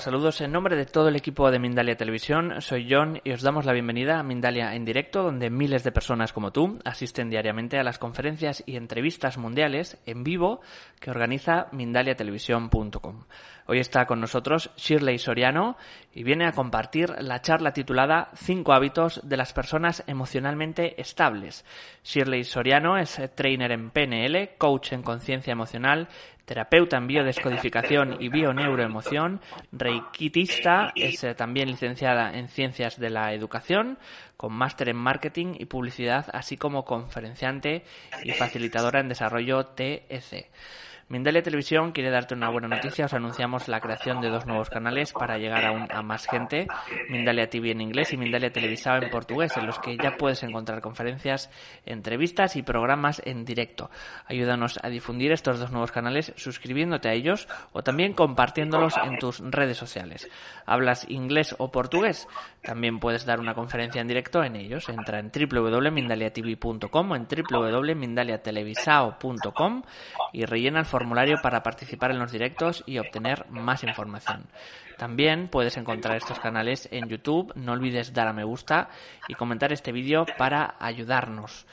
Saludos en nombre de todo el equipo de Mindalia Televisión. Soy John y os damos la bienvenida a Mindalia en directo, donde miles de personas como tú asisten diariamente a las conferencias y entrevistas mundiales en vivo que organiza mindaliatelevisión.com. Hoy está con nosotros Shirley Soriano y viene a compartir la charla titulada Cinco hábitos de las personas emocionalmente estables. Shirley Soriano es trainer en PNL, coach en conciencia emocional, terapeuta en biodescodificación y bioneuroemoción, reikitista, es eh, también licenciada en ciencias de la educación, con máster en marketing y publicidad, así como conferenciante y facilitadora en desarrollo TEC. Mindalia Televisión quiere darte una buena noticia. Os anunciamos la creación de dos nuevos canales para llegar aún a más gente. Mindalia TV en inglés y Mindalia Televisado en portugués, en los que ya puedes encontrar conferencias, entrevistas y programas en directo. Ayúdanos a difundir estos dos nuevos canales suscribiéndote a ellos o también compartiéndolos en tus redes sociales. ¿Hablas inglés o portugués? También puedes dar una conferencia en directo en ellos. Entra en www.mindaliatv.com o en www.mindaliatelevisao.com y rellena el formulario para participar en los directos y obtener más información. También puedes encontrar estos canales en YouTube. No olvides dar a me gusta y comentar este vídeo para ayudarnos.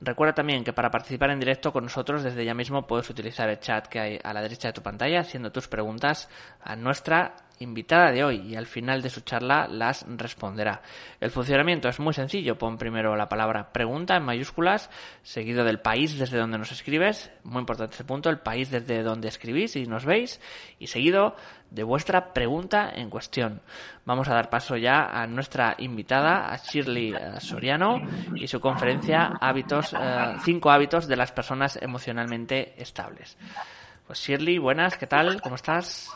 Recuerda también que para participar en directo con nosotros desde ya mismo puedes utilizar el chat que hay a la derecha de tu pantalla haciendo tus preguntas a nuestra invitada de hoy y al final de su charla las responderá. El funcionamiento es muy sencillo. Pon primero la palabra pregunta en mayúsculas, seguido del país desde donde nos escribes, muy importante ese punto, el país desde donde escribís y nos veis, y seguido de vuestra pregunta en cuestión. Vamos a dar paso ya a nuestra invitada, a Shirley eh, Soriano, y su conferencia hábitos, eh, cinco hábitos de las personas emocionalmente estables. Pues Shirley, buenas, ¿qué tal? ¿Cómo estás?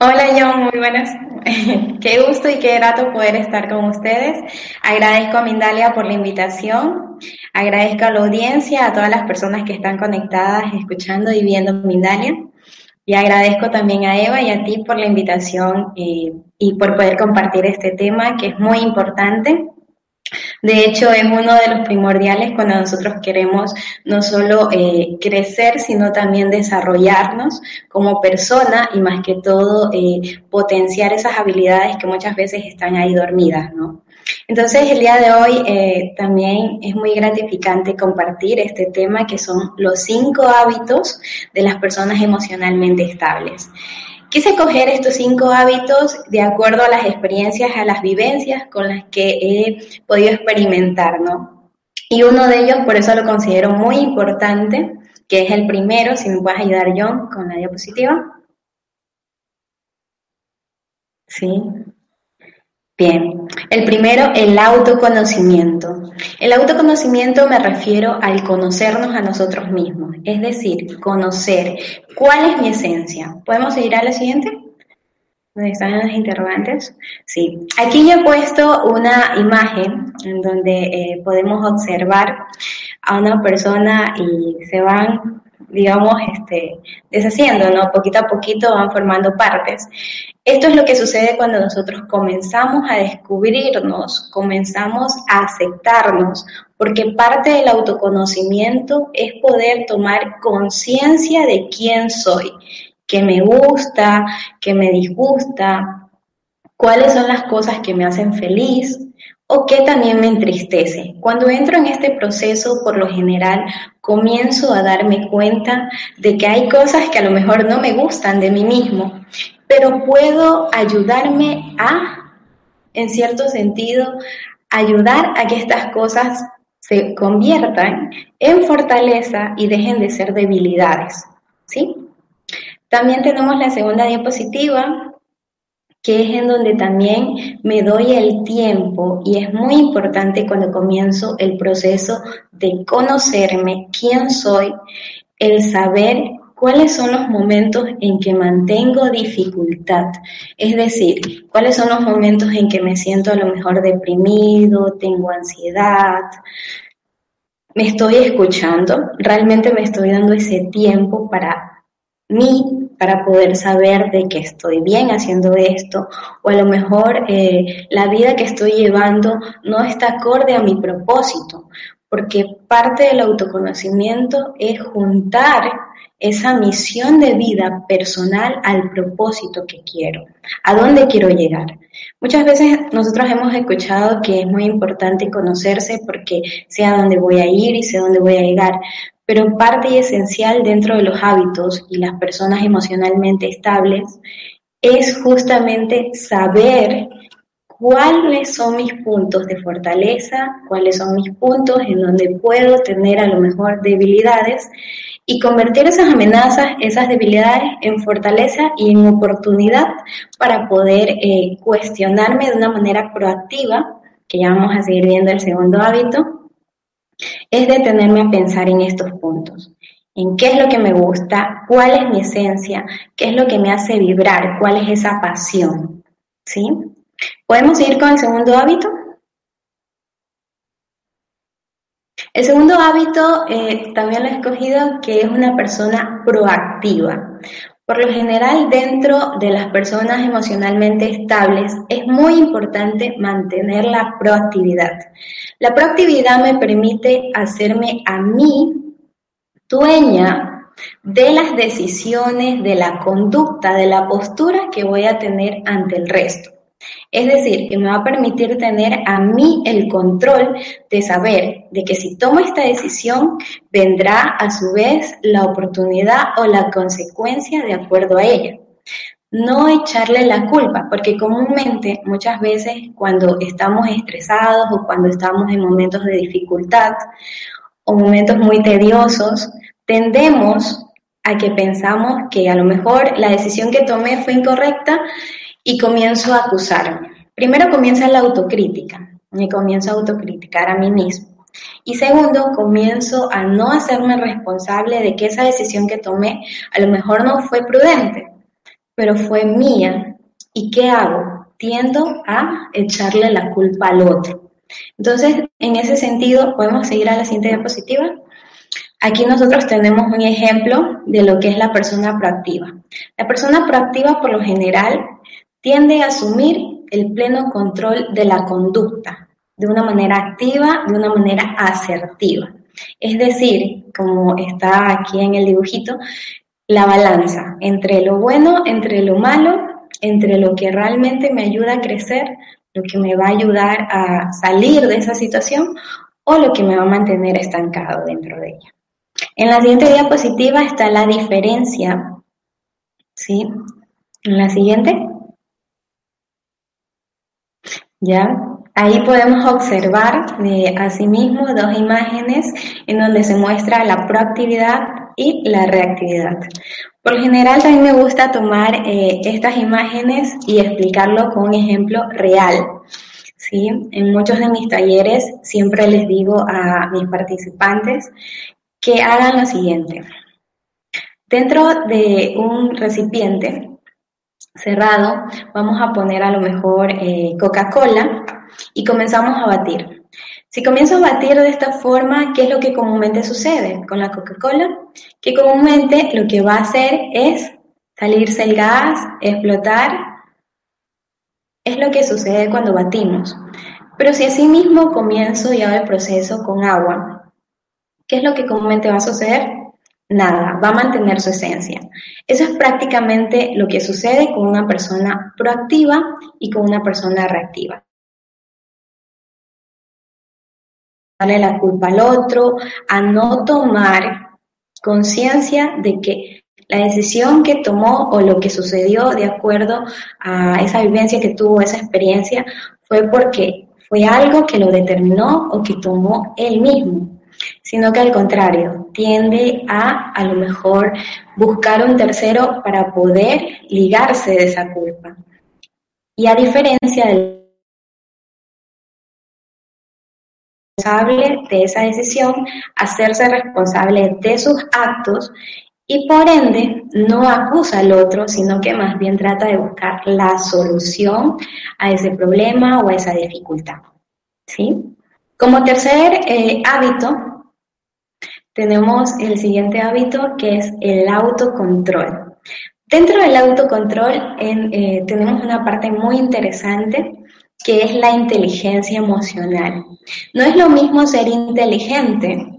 Hola John, muy buenas. qué gusto y qué grato poder estar con ustedes. Agradezco a Mindalia por la invitación. Agradezco a la audiencia, a todas las personas que están conectadas, escuchando y viendo Mindalia. Y agradezco también a Eva y a ti por la invitación y, y por poder compartir este tema que es muy importante de hecho, es uno de los primordiales cuando nosotros queremos no solo eh, crecer, sino también desarrollarnos como persona y más que todo eh, potenciar esas habilidades que muchas veces están ahí dormidas, ¿no? Entonces, el día de hoy eh, también es muy gratificante compartir este tema que son los cinco hábitos de las personas emocionalmente estables. Quise coger estos cinco hábitos de acuerdo a las experiencias, a las vivencias con las que he podido experimentar, ¿no? Y uno de ellos, por eso lo considero muy importante, que es el primero, si me puedes ayudar John con la diapositiva. Sí. Bien, el primero, el autoconocimiento. El autoconocimiento me refiero al conocernos a nosotros mismos, es decir, conocer cuál es mi esencia. ¿Podemos seguir a la siguiente? ¿Dónde están las interrogantes? Sí, aquí yo he puesto una imagen en donde eh, podemos observar a una persona y se van digamos, este, deshaciendo, ¿no? Poquito a poquito van formando partes. Esto es lo que sucede cuando nosotros comenzamos a descubrirnos, comenzamos a aceptarnos, porque parte del autoconocimiento es poder tomar conciencia de quién soy, qué me gusta, qué me disgusta, cuáles son las cosas que me hacen feliz, o qué también me entristece. Cuando entro en este proceso, por lo general, comienzo a darme cuenta de que hay cosas que a lo mejor no me gustan de mí mismo, pero puedo ayudarme a, en cierto sentido, ayudar a que estas cosas se conviertan en fortaleza y dejen de ser debilidades. ¿Sí? También tenemos la segunda diapositiva, que es en donde también me doy el tiempo y es muy importante cuando comienzo el proceso de conocerme quién soy, el saber cuáles son los momentos en que mantengo dificultad, es decir, cuáles son los momentos en que me siento a lo mejor deprimido, tengo ansiedad, me estoy escuchando, realmente me estoy dando ese tiempo para mí, para poder saber de que estoy bien haciendo esto o a lo mejor eh, la vida que estoy llevando no está acorde a mi propósito, porque parte del autoconocimiento es juntar esa misión de vida personal al propósito que quiero, a dónde quiero llegar. Muchas veces nosotros hemos escuchado que es muy importante conocerse porque sé a dónde voy a ir y sé a dónde voy a llegar, pero parte y esencial dentro de los hábitos y las personas emocionalmente estables es justamente saber cuáles son mis puntos de fortaleza, cuáles son mis puntos en donde puedo tener a lo mejor debilidades y convertir esas amenazas, esas debilidades en fortaleza y en oportunidad para poder eh, cuestionarme de una manera proactiva, que ya vamos a seguir viendo el segundo hábito, es detenerme a pensar en estos puntos en qué es lo que me gusta, cuál es mi esencia, qué es lo que me hace vibrar, cuál es esa pasión. ¿Sí? ¿Podemos seguir con el segundo hábito? El segundo hábito eh, también lo he escogido que es una persona proactiva. Por lo general, dentro de las personas emocionalmente estables es muy importante mantener la proactividad. La proactividad me permite hacerme a mí dueña de las decisiones, de la conducta, de la postura que voy a tener ante el resto. Es decir, que me va a permitir tener a mí el control de saber de que si tomo esta decisión, vendrá a su vez la oportunidad o la consecuencia de acuerdo a ella. No echarle la culpa, porque comúnmente muchas veces cuando estamos estresados o cuando estamos en momentos de dificultad o momentos muy tediosos, tendemos a que pensamos que a lo mejor la decisión que tomé fue incorrecta y comienzo a acusarme. Primero comienza la autocrítica, me comienzo a autocriticar a mí mismo. Y segundo, comienzo a no hacerme responsable de que esa decisión que tomé a lo mejor no fue prudente, pero fue mía. ¿Y qué hago? Tiendo a echarle la culpa al otro. Entonces, en ese sentido, podemos seguir a la siguiente diapositiva. Aquí nosotros tenemos un ejemplo de lo que es la persona proactiva. La persona proactiva por lo general tiende a asumir el pleno control de la conducta de una manera activa, de una manera asertiva. Es decir, como está aquí en el dibujito, la balanza entre lo bueno, entre lo malo, entre lo que realmente me ayuda a crecer, lo que me va a ayudar a salir de esa situación o lo que me va a mantener estancado dentro de ella. En la siguiente diapositiva está la diferencia, ¿sí? En la siguiente. ¿Ya? Ahí podemos observar de asimismo dos imágenes en donde se muestra la proactividad y la reactividad. Por general también me gusta tomar eh, estas imágenes y explicarlo con un ejemplo real. ¿sí? En muchos de mis talleres siempre les digo a mis participantes que hagan lo siguiente. Dentro de un recipiente cerrado, vamos a poner a lo mejor eh, Coca-Cola y comenzamos a batir. Si comienzo a batir de esta forma, ¿qué es lo que comúnmente sucede con la Coca-Cola? Que comúnmente lo que va a hacer es salirse el gas, explotar. Es lo que sucede cuando batimos. Pero si así mismo comienzo y el proceso con agua, ¿qué es lo que comúnmente va a suceder? Nada, va a mantener su esencia. Eso es prácticamente lo que sucede con una persona proactiva y con una persona reactiva. Darle la culpa al otro, a no tomar conciencia de que la decisión que tomó o lo que sucedió de acuerdo a esa vivencia que tuvo, esa experiencia, fue porque fue algo que lo determinó o que tomó él mismo sino que al contrario, tiende a a lo mejor buscar un tercero para poder ligarse de esa culpa. Y a diferencia del responsable de esa decisión, hacerse responsable de sus actos y por ende no acusa al otro, sino que más bien trata de buscar la solución a ese problema o a esa dificultad. ¿Sí? Como tercer eh, hábito, tenemos el siguiente hábito que es el autocontrol. Dentro del autocontrol eh, tenemos una parte muy interesante que es la inteligencia emocional. No es lo mismo ser inteligente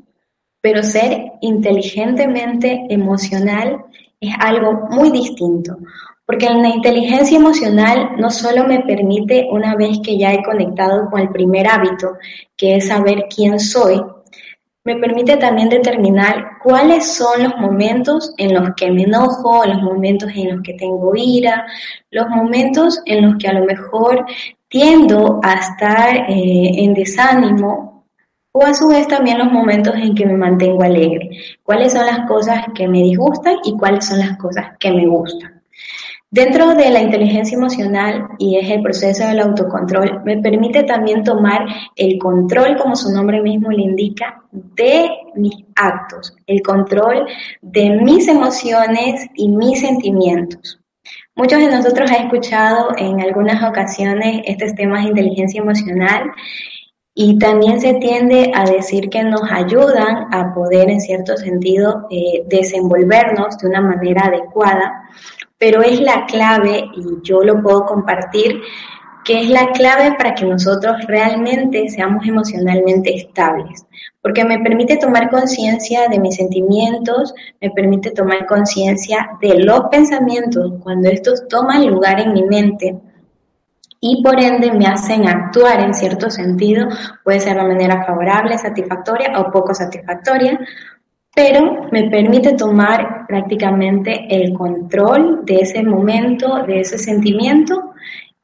pero ser inteligentemente emocional es algo muy distinto, porque la inteligencia emocional no solo me permite, una vez que ya he conectado con el primer hábito, que es saber quién soy, me permite también determinar cuáles son los momentos en los que me enojo, los momentos en los que tengo ira, los momentos en los que a lo mejor tiendo a estar eh, en desánimo o a su vez también los momentos en que me mantengo alegre. Cuáles son las cosas que me disgustan y cuáles son las cosas que me gustan. Dentro de la inteligencia emocional, y es el proceso del autocontrol, me permite también tomar el control, como su nombre mismo le indica, de mis actos, el control de mis emociones y mis sentimientos. Muchos de nosotros han escuchado en algunas ocasiones estos temas de inteligencia emocional y también se tiende a decir que nos ayudan a poder, en cierto sentido, eh, desenvolvernos de una manera adecuada pero es la clave, y yo lo puedo compartir, que es la clave para que nosotros realmente seamos emocionalmente estables, porque me permite tomar conciencia de mis sentimientos, me permite tomar conciencia de los pensamientos cuando estos toman lugar en mi mente y por ende me hacen actuar en cierto sentido, puede ser de manera favorable, satisfactoria o poco satisfactoria, pero me permite tomar prácticamente el control de ese momento, de ese sentimiento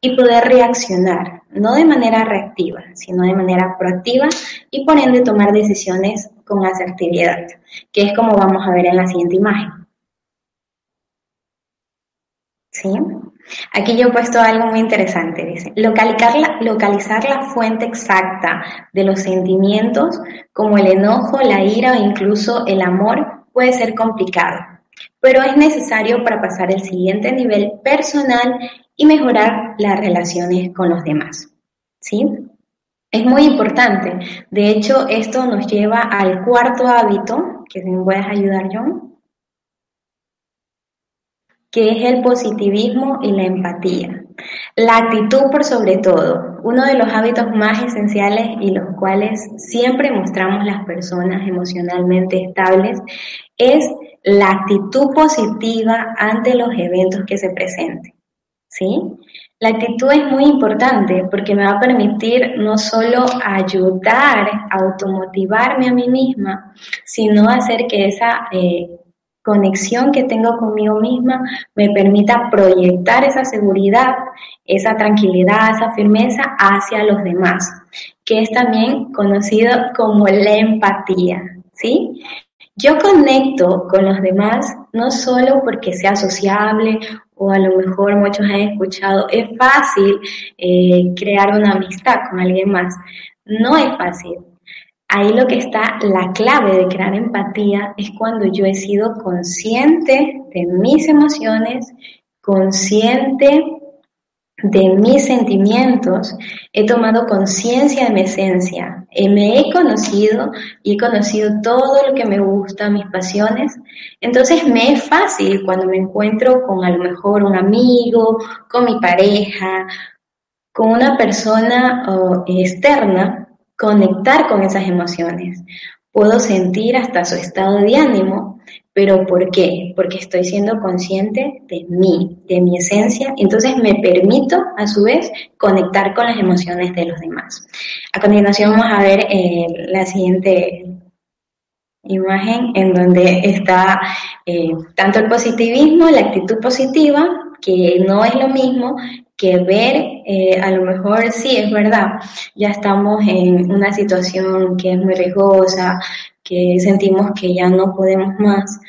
y poder reaccionar, no de manera reactiva, sino de manera proactiva y por ende tomar decisiones con asertividad, que es como vamos a ver en la siguiente imagen. ¿Sí? Aquí yo he puesto algo muy interesante, dice, localizar la, fuente exacta de los sentimientos como el enojo, la ira o incluso el amor puede ser complicado, pero es necesario para pasar el siguiente nivel personal y mejorar las relaciones con los demás. ¿Sí? Es muy importante. De hecho, esto nos lleva al cuarto hábito, que me puedes ayudar, John que es el positivismo y la empatía. La actitud por sobre todo, uno de los hábitos más esenciales y los cuales siempre mostramos las personas emocionalmente estables, es la actitud positiva ante los eventos que se presenten. ¿Sí? La actitud es muy importante porque me va a permitir no solo ayudar a automotivarme a mí misma, sino hacer que esa eh, conexión que tengo conmigo misma me permita proyectar esa seguridad, esa tranquilidad, esa firmeza hacia los demás, que es también conocido como la empatía, ¿sí? Yo conecto con los demás no solo porque sea sociable o a lo mejor muchos han escuchado, es fácil eh, crear una amistad con alguien más. No es fácil, Ahí lo que está la clave de crear empatía es cuando yo he sido consciente de mis emociones, consciente de mis sentimientos, he tomado conciencia de mi esencia, eh, me he conocido y he conocido todo lo que me gusta, mis pasiones, entonces me es fácil cuando me encuentro con a lo mejor un amigo, con mi pareja, con una persona externa, conectar con esas emociones. Puedo sentir hasta su estado de ánimo, pero ¿por qué? Porque estoy siendo consciente de mí, de mi esencia, entonces me permito a su vez conectar con las emociones de los demás. A continuación vamos a ver eh, la siguiente imagen en donde está eh, tanto el positivismo, la actitud positiva, que no es lo mismo que ver, eh, a lo mejor sí, es verdad, ya estamos en una situación que es muy riesgosa, que sentimos que ya no podemos más,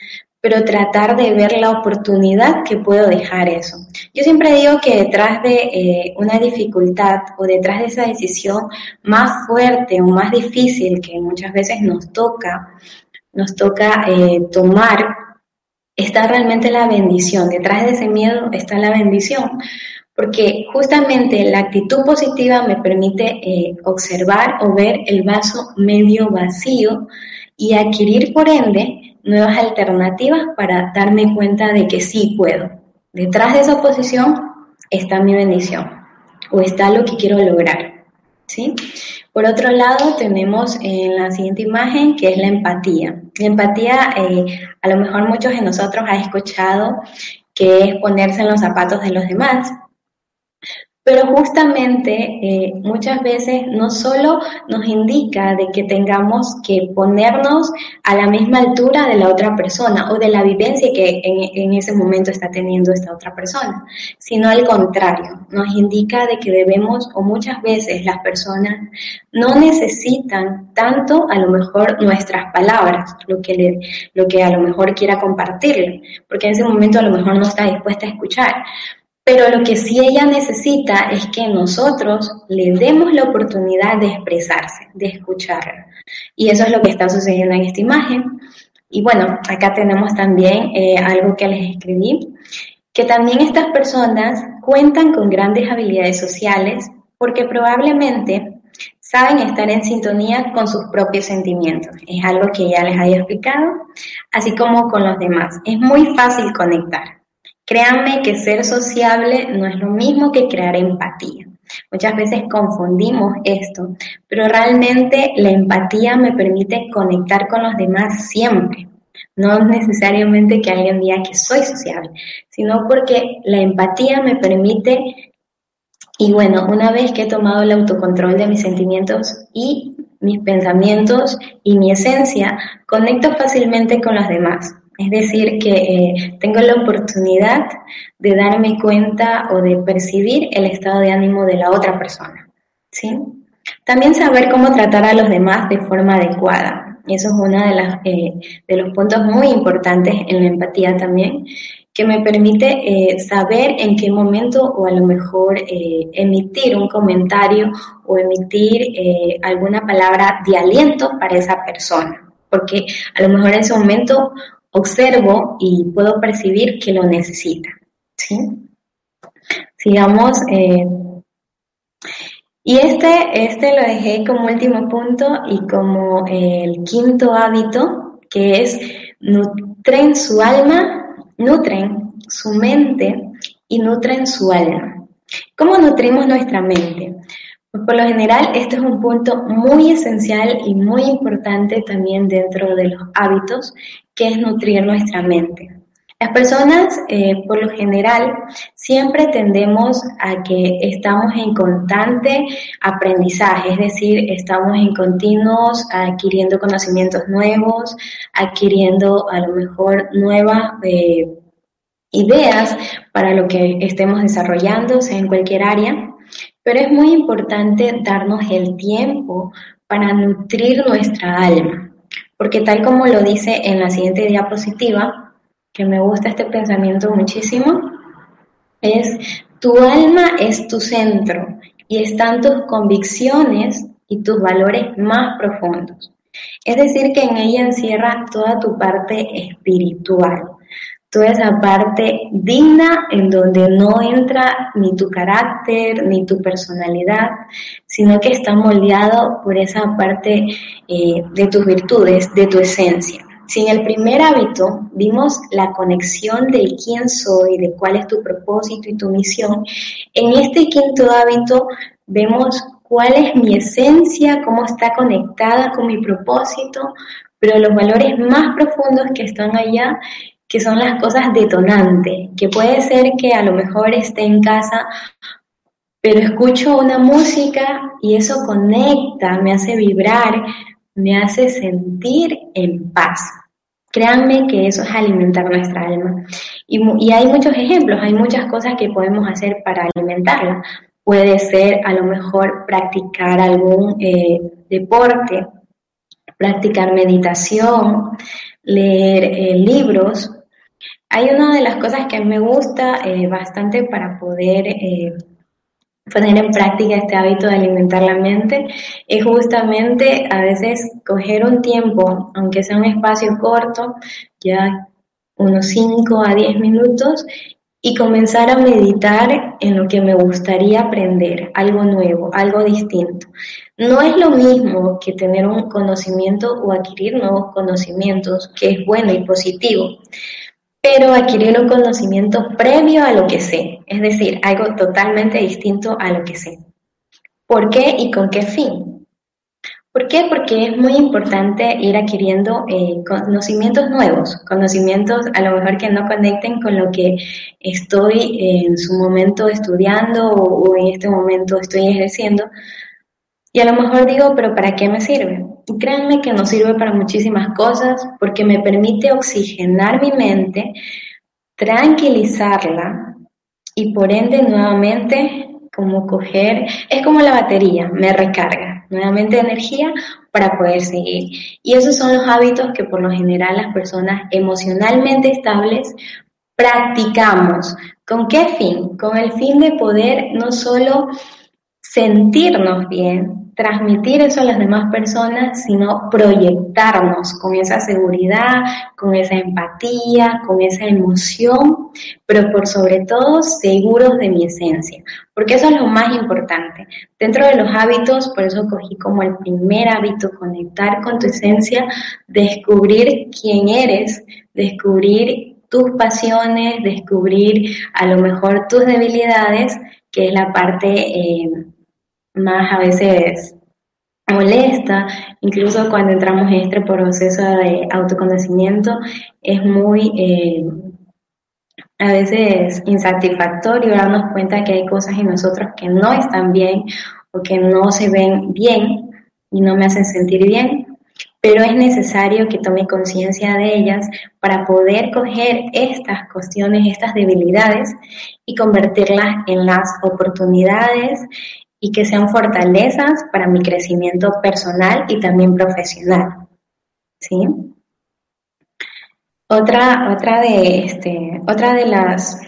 pero tratar de ver la oportunidad que puedo dejar eso. Yo siempre digo que detrás de eh, una dificultad o detrás de esa decisión más fuerte o más difícil que muchas veces nos toca, nos toca eh, tomar, está realmente la bendición. Detrás de ese miedo está la bendición porque justamente la actitud positiva me permite eh, observar o ver el vaso medio vacío y adquirir por ende nuevas alternativas para darme cuenta de que sí puedo. Detrás de esa posición está mi bendición o está lo que quiero lograr. ¿sí? Por otro lado, tenemos en la siguiente imagen que es la empatía. La empatía, eh, a lo mejor muchos de nosotros han escuchado que es ponerse en los zapatos de los demás, pero justamente eh, muchas veces no solo nos indica de que tengamos que ponernos a la misma altura de la otra persona o de la vivencia que en, ese momento está teniendo esta otra persona, sino al contrario, nos indica de que debemos o muchas veces las personas no necesitan tanto a lo mejor nuestras palabras, lo que, lo que a lo mejor quiera compartirle, porque en ese momento a lo mejor no está dispuesta a escuchar, pero lo que sí ella necesita es que nosotros le demos la oportunidad de expresarse, de escucharla. Y eso es lo que está sucediendo en esta imagen. Y bueno, acá tenemos también eh, algo que les escribí, que también estas personas cuentan con grandes habilidades sociales porque probablemente saben estar en sintonía con sus propios sentimientos. Es algo que ya les había explicado, así como con los demás. Es muy fácil conectar. Créanme que ser sociable no es lo mismo que crear empatía. Muchas veces confundimos esto, pero realmente la empatía me permite conectar con los demás siempre. No necesariamente que alguien diga que soy sociable, sino porque la empatía me permite, y bueno, una vez que he tomado el autocontrol de mis sentimientos y mis pensamientos y mi esencia, conecto fácilmente con los demás. Es decir, que eh, tengo la oportunidad de darme cuenta o de percibir el estado de ánimo de la otra persona. ¿sí? También saber cómo tratar a los demás de forma adecuada. Eso es uno eh, de los puntos muy importantes en la empatía también, que me permite eh, saber en qué momento o a lo mejor emitir un comentario o emitir alguna palabra de aliento para esa persona. Porque a lo mejor en ese momento observo y puedo percibir que lo necesita. ¿sí? Sigamos. Eh, y este, este lo dejé como último punto y como el quinto hábito, que es nutren su alma, nutren su mente y nutren su alma. ¿Cómo nutrimos nuestra mente? Por lo general, este es un punto muy esencial y muy importante también dentro de los hábitos, que es nutrir nuestra mente. Las personas, eh, por lo general, siempre tendemos a que estamos en constante aprendizaje, es decir, estamos en continuos adquiriendo conocimientos nuevos, adquiriendo a lo mejor nuevas eh, ideas para lo que estemos desarrollando, sea en cualquier área. Pero es muy importante darnos el tiempo para nutrir nuestra alma, porque tal como lo dice en la siguiente diapositiva, que me gusta este pensamiento muchísimo, es tu alma es tu centro y están tus convicciones y tus valores más profundos. Es decir, que en ella encierra toda tu parte espiritual toda esa parte digna en donde no entra ni tu carácter ni tu personalidad, sino que está moldeado por esa parte eh, de tus virtudes, de tu esencia. Si en el primer hábito vimos la conexión de quién soy, de cuál es tu propósito y tu misión, en este quinto hábito vemos cuál es mi esencia, cómo está conectada con mi propósito, pero los valores más profundos que están allá que son las cosas detonantes, que puede ser que a lo mejor esté en casa, pero escucho una música y eso conecta, me hace vibrar, me hace sentir en paz. Créanme que eso es alimentar nuestra alma. Y, hay muchos ejemplos, hay muchas cosas que podemos hacer para alimentarla. Puede ser a lo mejor practicar algún eh, deporte, practicar meditación, leer eh, libros, hay una de las cosas que me gusta eh, bastante para poder eh, poner en práctica este hábito de alimentar la mente es justamente a veces coger un tiempo, aunque sea un espacio corto, ya unos 5 a 10 minutos, y comenzar a meditar en lo que me gustaría aprender, algo nuevo, algo distinto. No es lo mismo que tener un conocimiento o adquirir nuevos conocimientos, que es bueno y positivo, pero adquirir un conocimiento previo a lo que sé, es decir, algo totalmente distinto a lo que sé. ¿Por qué y con qué fin? ¿Por qué? Porque es muy importante ir adquiriendo eh, conocimientos nuevos, conocimientos a lo mejor que no conecten con lo que estoy en su momento estudiando o, o en este momento estoy ejerciendo. Y a lo mejor digo, pero ¿para qué me sirve? Y créanme que nos sirve para muchísimas cosas porque me permite oxigenar mi mente, tranquilizarla y por ende nuevamente como coger, es como la batería, me recarga nuevamente energía para poder seguir. Y esos son los hábitos que por lo general las personas emocionalmente estables practicamos. ¿Con qué fin? Con el fin de poder no solo sentirnos bien, transmitir eso a las demás personas, sino proyectarnos con esa seguridad, con esa empatía, con esa emoción, pero por sobre todo seguros de mi esencia, porque eso es lo más importante. Dentro de los hábitos, por eso cogí como el primer hábito, conectar con tu esencia, descubrir quién eres, descubrir tus pasiones, descubrir a lo mejor tus debilidades, que es la parte... Eh, más a veces molesta, incluso cuando entramos en este proceso de autoconocimiento, es muy eh, a veces insatisfactorio darnos cuenta que hay cosas en nosotros que no están bien o que no se ven bien y no me hacen sentir bien, pero es necesario que tome conciencia de ellas para poder coger estas cuestiones, estas debilidades y convertirlas en las oportunidades y que sean fortalezas para mi crecimiento personal y también profesional. ¿Sí? Otra, otra, de, este, otra de, las,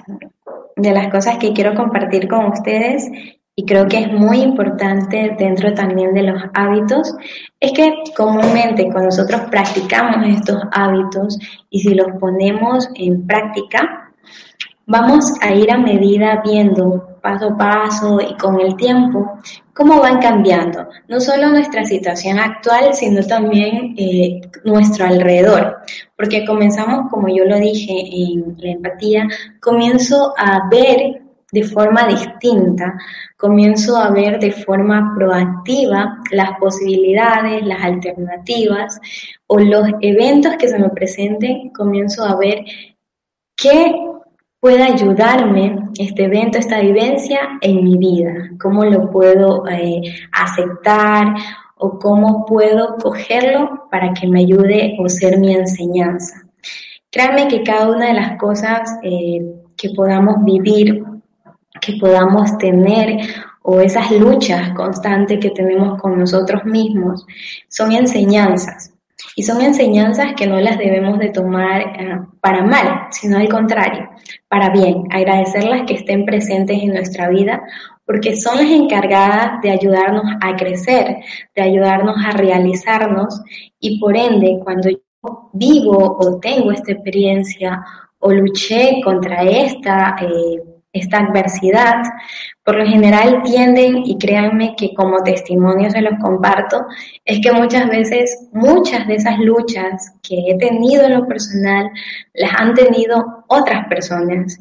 de las cosas que quiero compartir con ustedes y creo que es muy importante dentro también de los hábitos, es que comúnmente cuando nosotros practicamos estos hábitos y si los ponemos en práctica, vamos a ir a medida viendo paso a paso y con el tiempo, cómo van cambiando, no solo nuestra situación actual, sino también eh, nuestro alrededor, porque comenzamos, como yo lo dije en la empatía, comienzo a ver de forma distinta, comienzo a ver de forma proactiva las posibilidades, las alternativas o los eventos que se me presenten, comienzo a ver qué pueda ayudarme este evento, esta vivencia en mi vida, cómo lo puedo eh, aceptar o cómo puedo cogerlo para que me ayude o ser mi enseñanza. Créanme que cada una de las cosas eh, que podamos vivir, que podamos tener o esas luchas constantes que tenemos con nosotros mismos, son enseñanzas. Y son enseñanzas que no las debemos de tomar eh, para mal, sino al contrario, para bien, agradecerlas que estén presentes en nuestra vida, porque son las encargadas de ayudarnos a crecer, de ayudarnos a realizarnos y por ende, cuando yo vivo o tengo esta experiencia o luché contra esta eh, esta adversidad, por lo general tienden, y créanme que como testimonio se los comparto, es que muchas veces, muchas de esas luchas que he tenido en lo personal, las han tenido otras personas.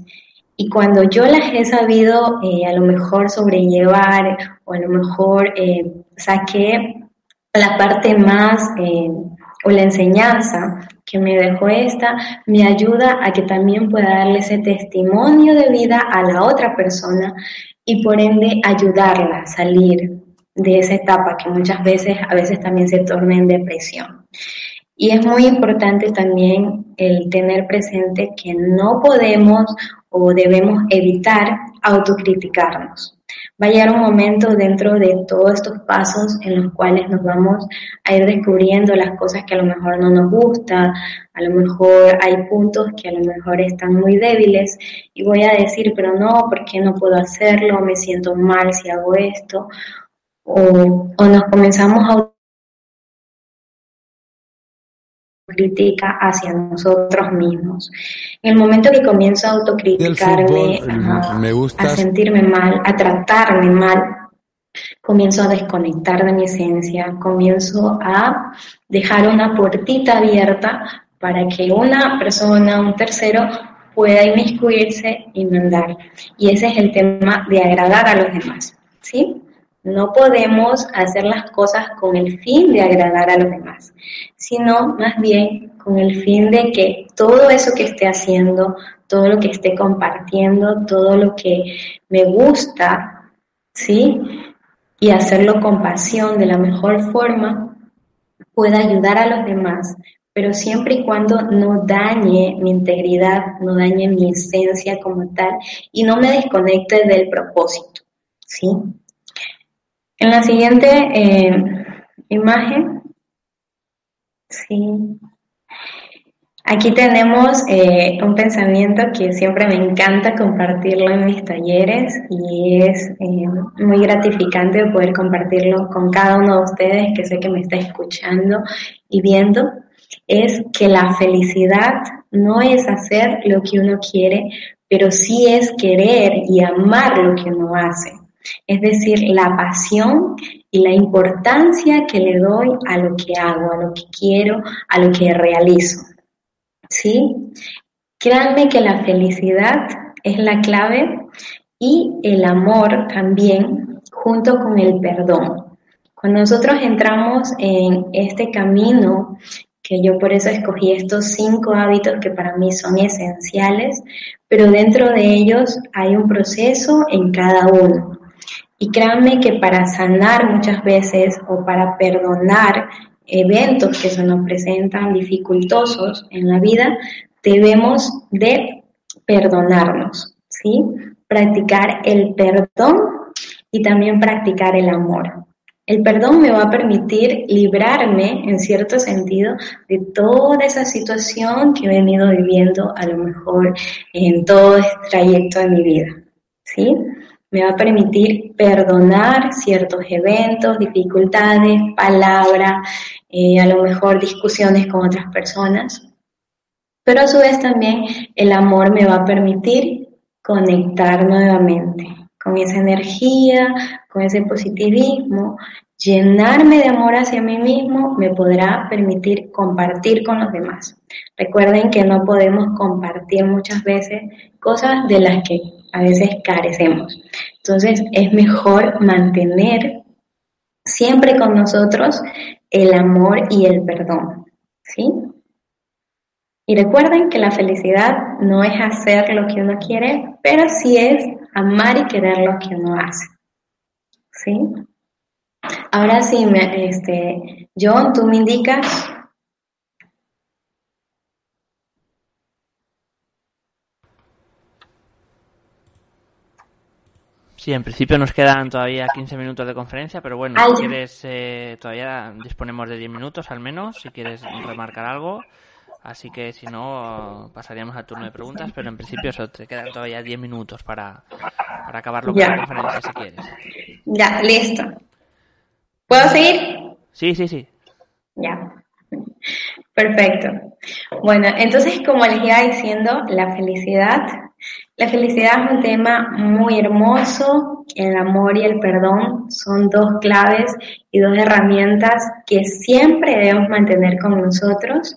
Y cuando yo las he sabido eh, a lo mejor sobrellevar o a lo mejor eh, saqué la parte más eh, o la enseñanza que me dejó esta me ayuda a que también pueda darle ese testimonio de vida a la otra persona y por ende ayudarla a salir de esa etapa que muchas veces a veces también se torna en depresión. Y es muy importante también el tener presente que no podemos o debemos evitar autocriticarnos va a llegar un momento dentro de todos estos pasos en los cuales nos vamos a ir descubriendo las cosas que a lo mejor no nos gusta, a lo mejor hay puntos que a lo mejor están muy débiles y voy a decir, pero no, ¿por qué no puedo hacerlo? Me siento mal si hago esto. O, o nos comenzamos a crítica hacia nosotros mismos. En el momento que comienzo a autocriticarme, a, sentirme mal, a tratarme mal, comienzo a desconectar de mi esencia, comienzo a dejar una puertita abierta para que una persona, un tercero, pueda inmiscuirse y mandar. Y ese es el tema de agradar a los demás, ¿sí? No podemos hacer las cosas con el fin de agradar a los demás, sino más bien con el fin de que todo eso que esté haciendo, todo lo que esté compartiendo, todo lo que me gusta, ¿sí? Y hacerlo con pasión, de la mejor forma, pueda ayudar a los demás, pero siempre y cuando no dañe mi integridad, no dañe mi esencia como tal y no me desconecte del propósito, ¿sí? En la siguiente eh, imagen, sí, aquí tenemos eh, un pensamiento que siempre me encanta compartirlo en mis talleres y es eh, muy gratificante poder compartirlo con cada uno de ustedes que sé que me está escuchando y viendo, es que la felicidad no es hacer lo que uno quiere, pero sí es querer y amar lo que uno hace es decir, la pasión y la importancia que le doy a lo que hago, a lo que quiero, a lo que realizo. ¿Sí? Créanme que la felicidad es la clave y el amor también, junto con el perdón. Cuando nosotros entramos en este camino, que yo por eso escogí estos cinco hábitos que para mí son esenciales, pero dentro de ellos hay un proceso en cada uno. Y créanme que para sanar muchas veces o para perdonar eventos que se nos presentan dificultosos en la vida, debemos de perdonarnos, ¿sí? Practicar el perdón y también practicar el amor. El perdón me va a permitir librarme, en cierto sentido, de toda esa situación que he venido viviendo a lo mejor en todo este trayecto de mi vida, ¿sí? Me va a permitir perdonar ciertos eventos, dificultades, palabras, eh, a lo mejor discusiones con otras personas. Pero a su vez también el amor me va a permitir conectar nuevamente con esa energía, con ese positivismo, llenarme de amor hacia mí mismo me podrá permitir compartir con los demás. Recuerden que no podemos compartir muchas veces cosas de las que a veces carecemos. Entonces es mejor mantener siempre con nosotros el amor y el perdón, ¿sí? Y recuerden que la felicidad no es hacer lo que uno quiere, pero sí es amar y querer lo que uno hace, ¿sí? Ahora sí, este, John, tú me indicas Sí, en principio nos quedan todavía 15 minutos de conferencia, pero bueno, si quieres, eh, todavía disponemos de 10 minutos al menos, si quieres remarcar algo. Así que si no, pasaríamos al turno de preguntas, pero en principio eso, te quedan todavía 10 minutos para, para acabar lo que la conferencia si quieres. Ya, listo. ¿Puedo seguir? Sí, sí, sí. Ya. Perfecto. Bueno, entonces, como les iba diciendo, la felicidad la felicidad es un tema muy hermoso. El amor y el perdón son dos claves y dos herramientas que siempre debemos mantener con nosotros.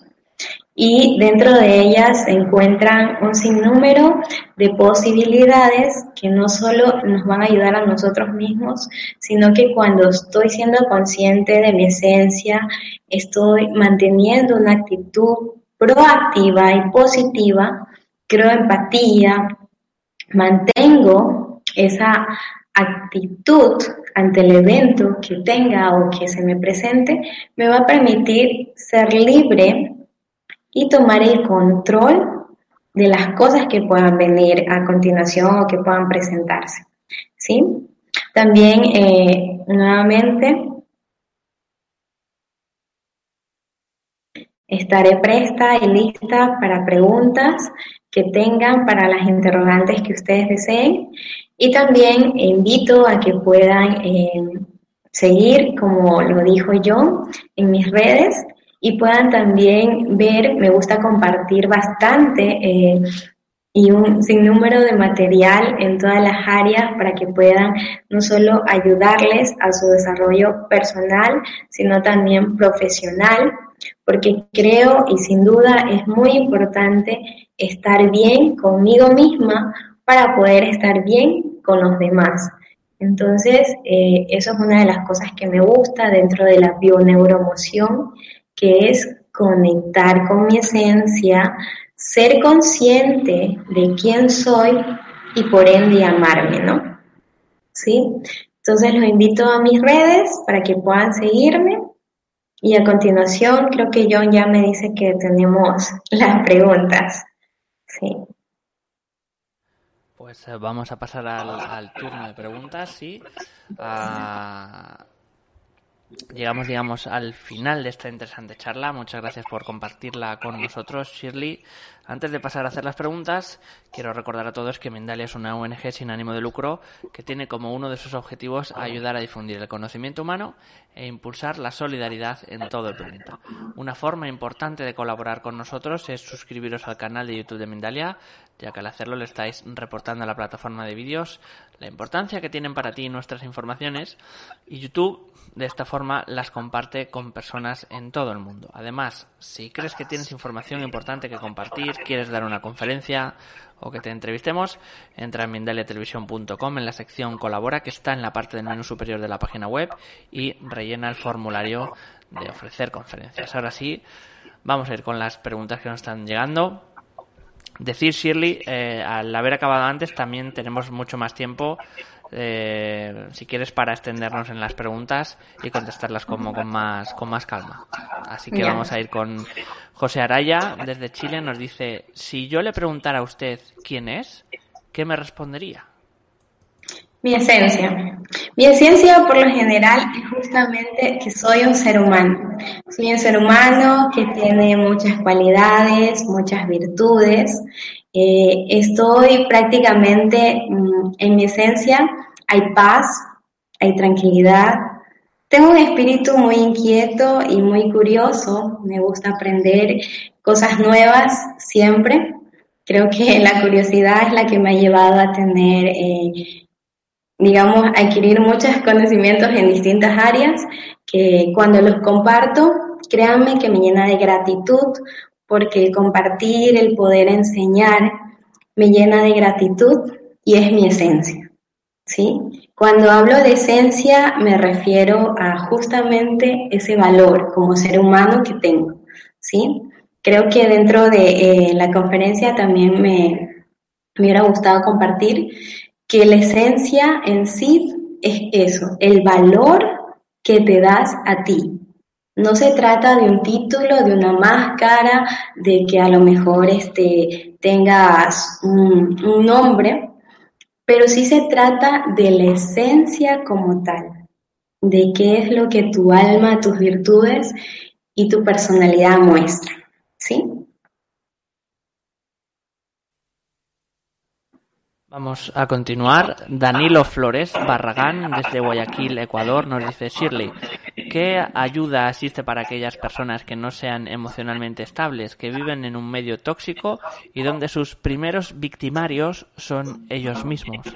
Y dentro de ellas se encuentran un sinnúmero de posibilidades que no solo nos van a ayudar a nosotros mismos, sino que cuando estoy siendo consciente de mi esencia, estoy manteniendo una actitud proactiva y positiva, creo empatía, mantengo esa actitud ante el evento que tenga o que se me presente, me va a permitir ser libre y tomar el control de las cosas que puedan venir a continuación o que puedan presentarse. ¿sí? También, eh, nuevamente, estaré presta y lista para preguntas que tengan para las interrogantes que ustedes deseen. Y también invito a que puedan eh, seguir, como lo dijo yo, en mis redes y puedan también ver, me gusta compartir bastante eh, y un sinnúmero de material en todas las áreas para que puedan no solo ayudarles a su desarrollo personal, sino también profesional porque creo y sin duda es muy importante estar bien conmigo misma para poder estar bien con los demás. Entonces, eh, eso es una de las cosas que me gusta dentro de la bioneuromoción, que es conectar con mi esencia, ser consciente de quién soy y por ende amarme, ¿no? ¿Sí? Entonces los invito a mis redes para que puedan seguirme y a continuación creo que John ya me dice que tenemos las preguntas. Sí. Pues eh, vamos a pasar al, turno de preguntas, sí. Ah, llegamos, digamos, al final de esta interesante charla. Muchas gracias por compartirla con nosotros, Shirley. Antes de pasar a hacer las preguntas, quiero recordar a todos que Mindalia es una ONG sin ánimo de lucro que tiene como uno de sus objetivos ayudar a difundir el conocimiento humano e impulsar la solidaridad en todo el planeta. Una forma importante de colaborar con nosotros es suscribiros al canal de YouTube de Mindalia, ya que al hacerlo le estáis reportando a la plataforma de vídeos la importancia que tienen para ti nuestras informaciones y YouTube de esta forma las comparte con personas en todo el mundo. Además, si crees que tienes información importante que compartir, quieres dar una conferencia o que te entrevistemos, entra en mindaliatelevisión.com en la sección colabora que está en la parte del menú superior de la página web y rellena el formulario de ofrecer conferencias. Ahora sí, vamos a ir con las preguntas que nos están llegando. Decir, Shirley, eh, al haber acabado antes, también tenemos mucho más tiempo, eh, si quieres, para extendernos en las preguntas y contestarlas como con más, con más calma. Así que vamos a ir con José Araya, desde Chile, nos dice, si yo le preguntara a usted quién es, ¿qué me respondería? Mi esencia. Mi esencia por lo general es justamente que soy un ser humano. Soy un ser humano que tiene muchas cualidades, muchas virtudes. Eh, estoy prácticamente mm, en mi esencia, hay paz, hay tranquilidad. Tengo un espíritu muy inquieto y muy curioso. Me gusta aprender cosas nuevas siempre. Creo que la curiosidad es la que me ha llevado a tener eh, digamos, adquirir muchos conocimientos en distintas áreas que cuando los comparto, créanme que me llena de gratitud porque el compartir, el poder enseñar, me llena de gratitud y es mi esencia. ¿sí? Cuando hablo de esencia me refiero a justamente ese valor como ser humano que tengo. ¿sí? Creo que dentro de eh, la conferencia también me, me hubiera gustado compartir que la esencia en sí es eso, el valor que te das a ti. No se trata de un título, de una máscara, de que a lo mejor este, tengas un, un nombre, pero sí se trata de la esencia como tal, de qué es lo que tu alma, tus virtudes y tu personalidad muestra, ¿sí? Vamos a continuar. Danilo Flores Barragán, desde Guayaquil, Ecuador, nos dice Shirley, ¿qué ayuda existe para aquellas personas que no sean emocionalmente estables, que viven en un medio tóxico y donde sus primeros victimarios son ellos mismos?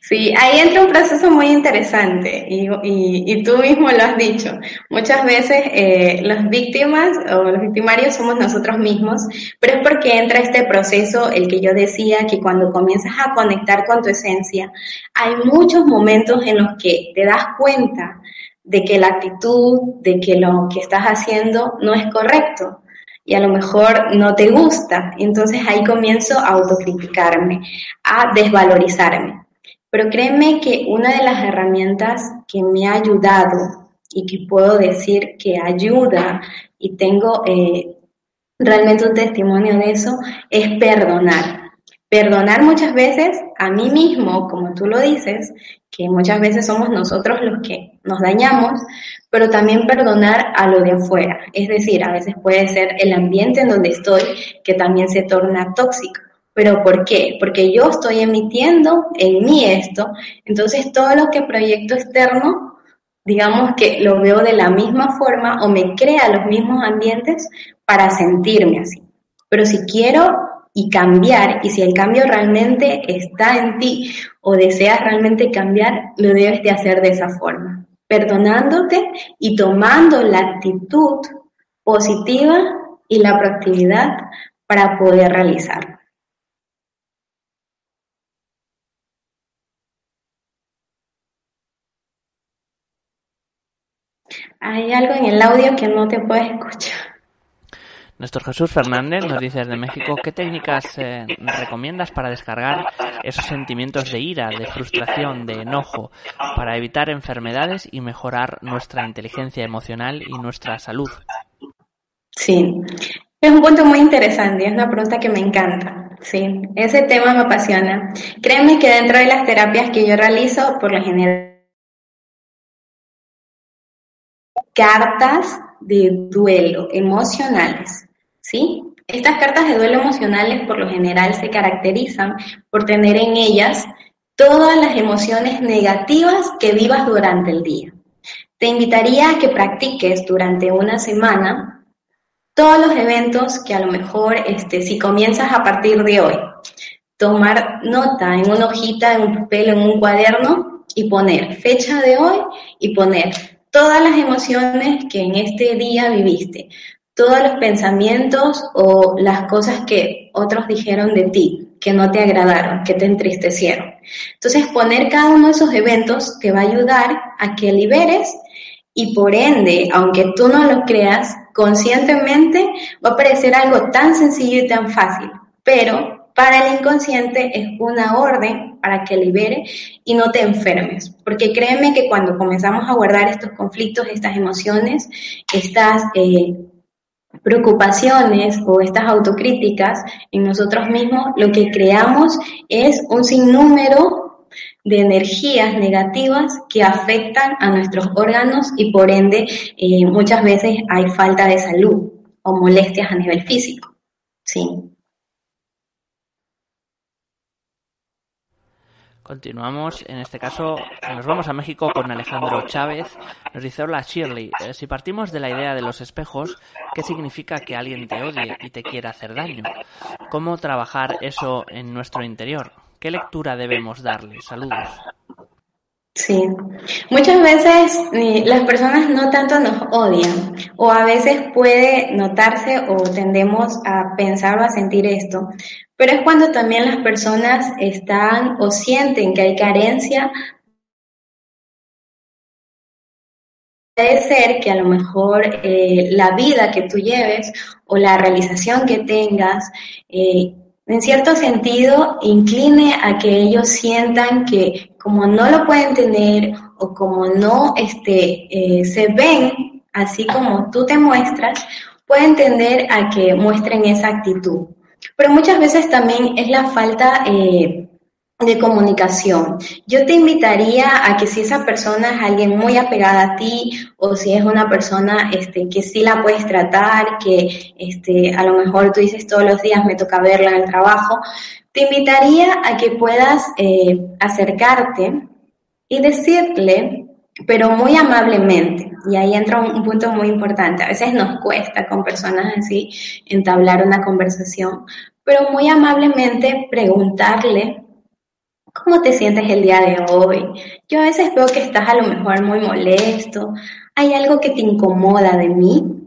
Sí, ahí entra un proceso muy interesante y, y, tú mismo lo has dicho. Muchas veces eh, las víctimas o los victimarios somos nosotros mismos, pero es porque entra este proceso, el que yo decía, que cuando comienzas a conectar con tu esencia, hay muchos momentos en los que te das cuenta de que la actitud, de que lo que estás haciendo no es correcto y a lo mejor no te gusta. Entonces ahí comienzo a autocriticarme, a desvalorizarme. Pero créeme que una de las herramientas que me ha ayudado y que puedo decir que ayuda y tengo eh, realmente un testimonio de eso es perdonar. Perdonar muchas veces a mí mismo, como tú lo dices, que muchas veces somos nosotros los que nos dañamos, pero también perdonar a lo de afuera. Es decir, a veces puede ser el ambiente en donde estoy que también se torna tóxico. ¿Pero por qué? Porque yo estoy emitiendo en mí esto, entonces todo lo que proyecto externo, digamos que lo veo de la misma forma o me crea los mismos ambientes para sentirme así. Pero si quiero y cambiar, y si el cambio realmente está en ti o deseas realmente cambiar, lo debes de hacer de esa forma, perdonándote y tomando la actitud positiva y la proactividad para poder realizarlo. Hay algo en el audio que no te puedes escuchar. Néstor Jesús Fernández nos dice desde México, ¿qué técnicas eh, recomiendas para descargar esos sentimientos de ira, de frustración, de enojo, para evitar enfermedades y mejorar nuestra inteligencia emocional y nuestra salud? Sí, es un punto muy interesante, es una pregunta que me encanta. Sí, ese tema me apasiona. Créeme que dentro de las terapias que yo realizo, por lo general, cartas de duelo emocionales ¿sí? Estas cartas de duelo emocionales por lo general se caracterizan por tener en ellas todas las emociones negativas que vivas durante el día. Te invitaría a que practiques durante una semana todos los eventos que a lo mejor, este, si comienzas a partir de hoy, tomar nota en una hojita, en un papel, en un cuaderno y poner fecha de hoy y poner todas las emociones que en este día viviste, todos los pensamientos o las cosas que otros dijeron de ti, que no te agradaron, que te entristecieron. Entonces, poner cada uno de esos eventos te va a ayudar a que liberes y por ende, aunque tú no lo creas, conscientemente va a parecer algo tan sencillo y tan fácil, pero para el inconsciente es una orden para que libere y no te enfermes. Porque créeme que cuando comenzamos a guardar estos conflictos, estas emociones, estas eh, preocupaciones o estas autocríticas en nosotros mismos, lo que creamos es un sinnúmero de energías negativas que afectan a nuestros órganos y por ende eh, muchas veces hay falta de salud o molestias a nivel físico. Sí. Continuamos, en este caso nos vamos a México con Alejandro Chávez. Nos dice, hola Shirley, eh, si partimos de la idea de los espejos, ¿qué significa que alguien te odie y te quiera hacer daño? ¿Cómo trabajar eso en nuestro interior? ¿Qué lectura debemos darle? Saludos. Sí, muchas veces las personas no tanto nos odian o a veces puede notarse o tendemos a pensar o a sentir esto, pero es cuando también las personas están o sienten que hay carencia. Puede ser que a lo mejor eh, la vida que tú lleves o la realización que tengas, eh, en cierto sentido, incline a que ellos sientan que como no lo pueden tener o como no este, eh, se ven así como tú te muestras, pueden tender a que muestren esa actitud. Pero muchas veces también es la falta eh, de comunicación. Yo te invitaría a que si esa persona es alguien muy apegada a ti o si es una persona este, que sí la puedes tratar, que este, a lo mejor tú dices todos los días me toca verla en el trabajo, te invitaría a que puedas eh, acercarte y decirle, pero muy amablemente, y ahí entra un, punto muy importante. A veces nos cuesta con personas así entablar una conversación, pero muy amablemente preguntarle cómo te sientes el día de hoy. Yo a veces veo que estás a lo mejor muy molesto. ¿Hay algo que te incomoda de mí?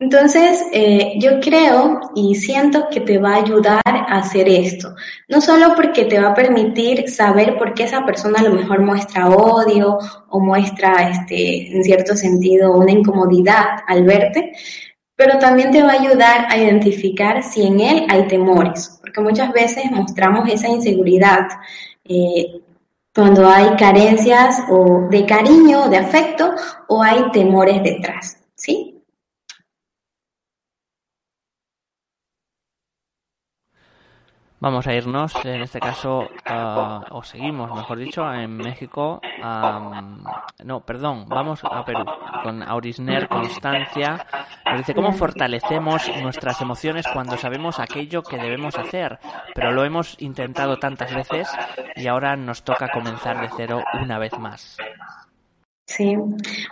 Entonces, eh, yo creo y siento que te va a ayudar a hacer esto. No solo porque te va a permitir saber por qué esa persona a lo mejor muestra odio o muestra, este, en cierto sentido, una incomodidad al verte, pero también te va a ayudar a identificar si en él hay temores, porque muchas veces mostramos esa inseguridad. Eh, cuando hay carencias o de cariño, de afecto, o hay temores detrás, ¿sí? Vamos a irnos, en este caso, o seguimos, mejor dicho, en México. no, perdón, vamos a Perú con Aurisner Constancia. Nos dice cómo fortalecemos nuestras emociones cuando sabemos aquello que debemos hacer, pero lo hemos intentado tantas veces y ahora nos toca comenzar de cero una vez más. Sí,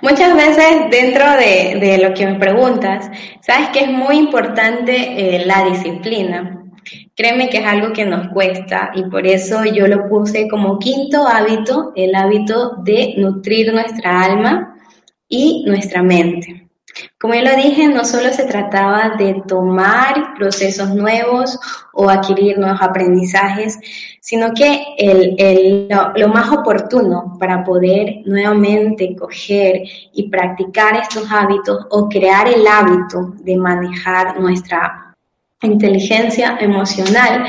muchas veces dentro de, lo que me preguntas, sabes que es muy importante eh, la disciplina. Créeme que es algo que nos cuesta y por eso yo lo puse como quinto hábito, el hábito de nutrir nuestra alma y nuestra mente. Como ya lo dije, no solo se trataba de tomar procesos nuevos o adquirir nuevos aprendizajes, sino que el, lo, más oportuno para poder nuevamente coger y practicar estos hábitos o crear el hábito de manejar nuestra inteligencia emocional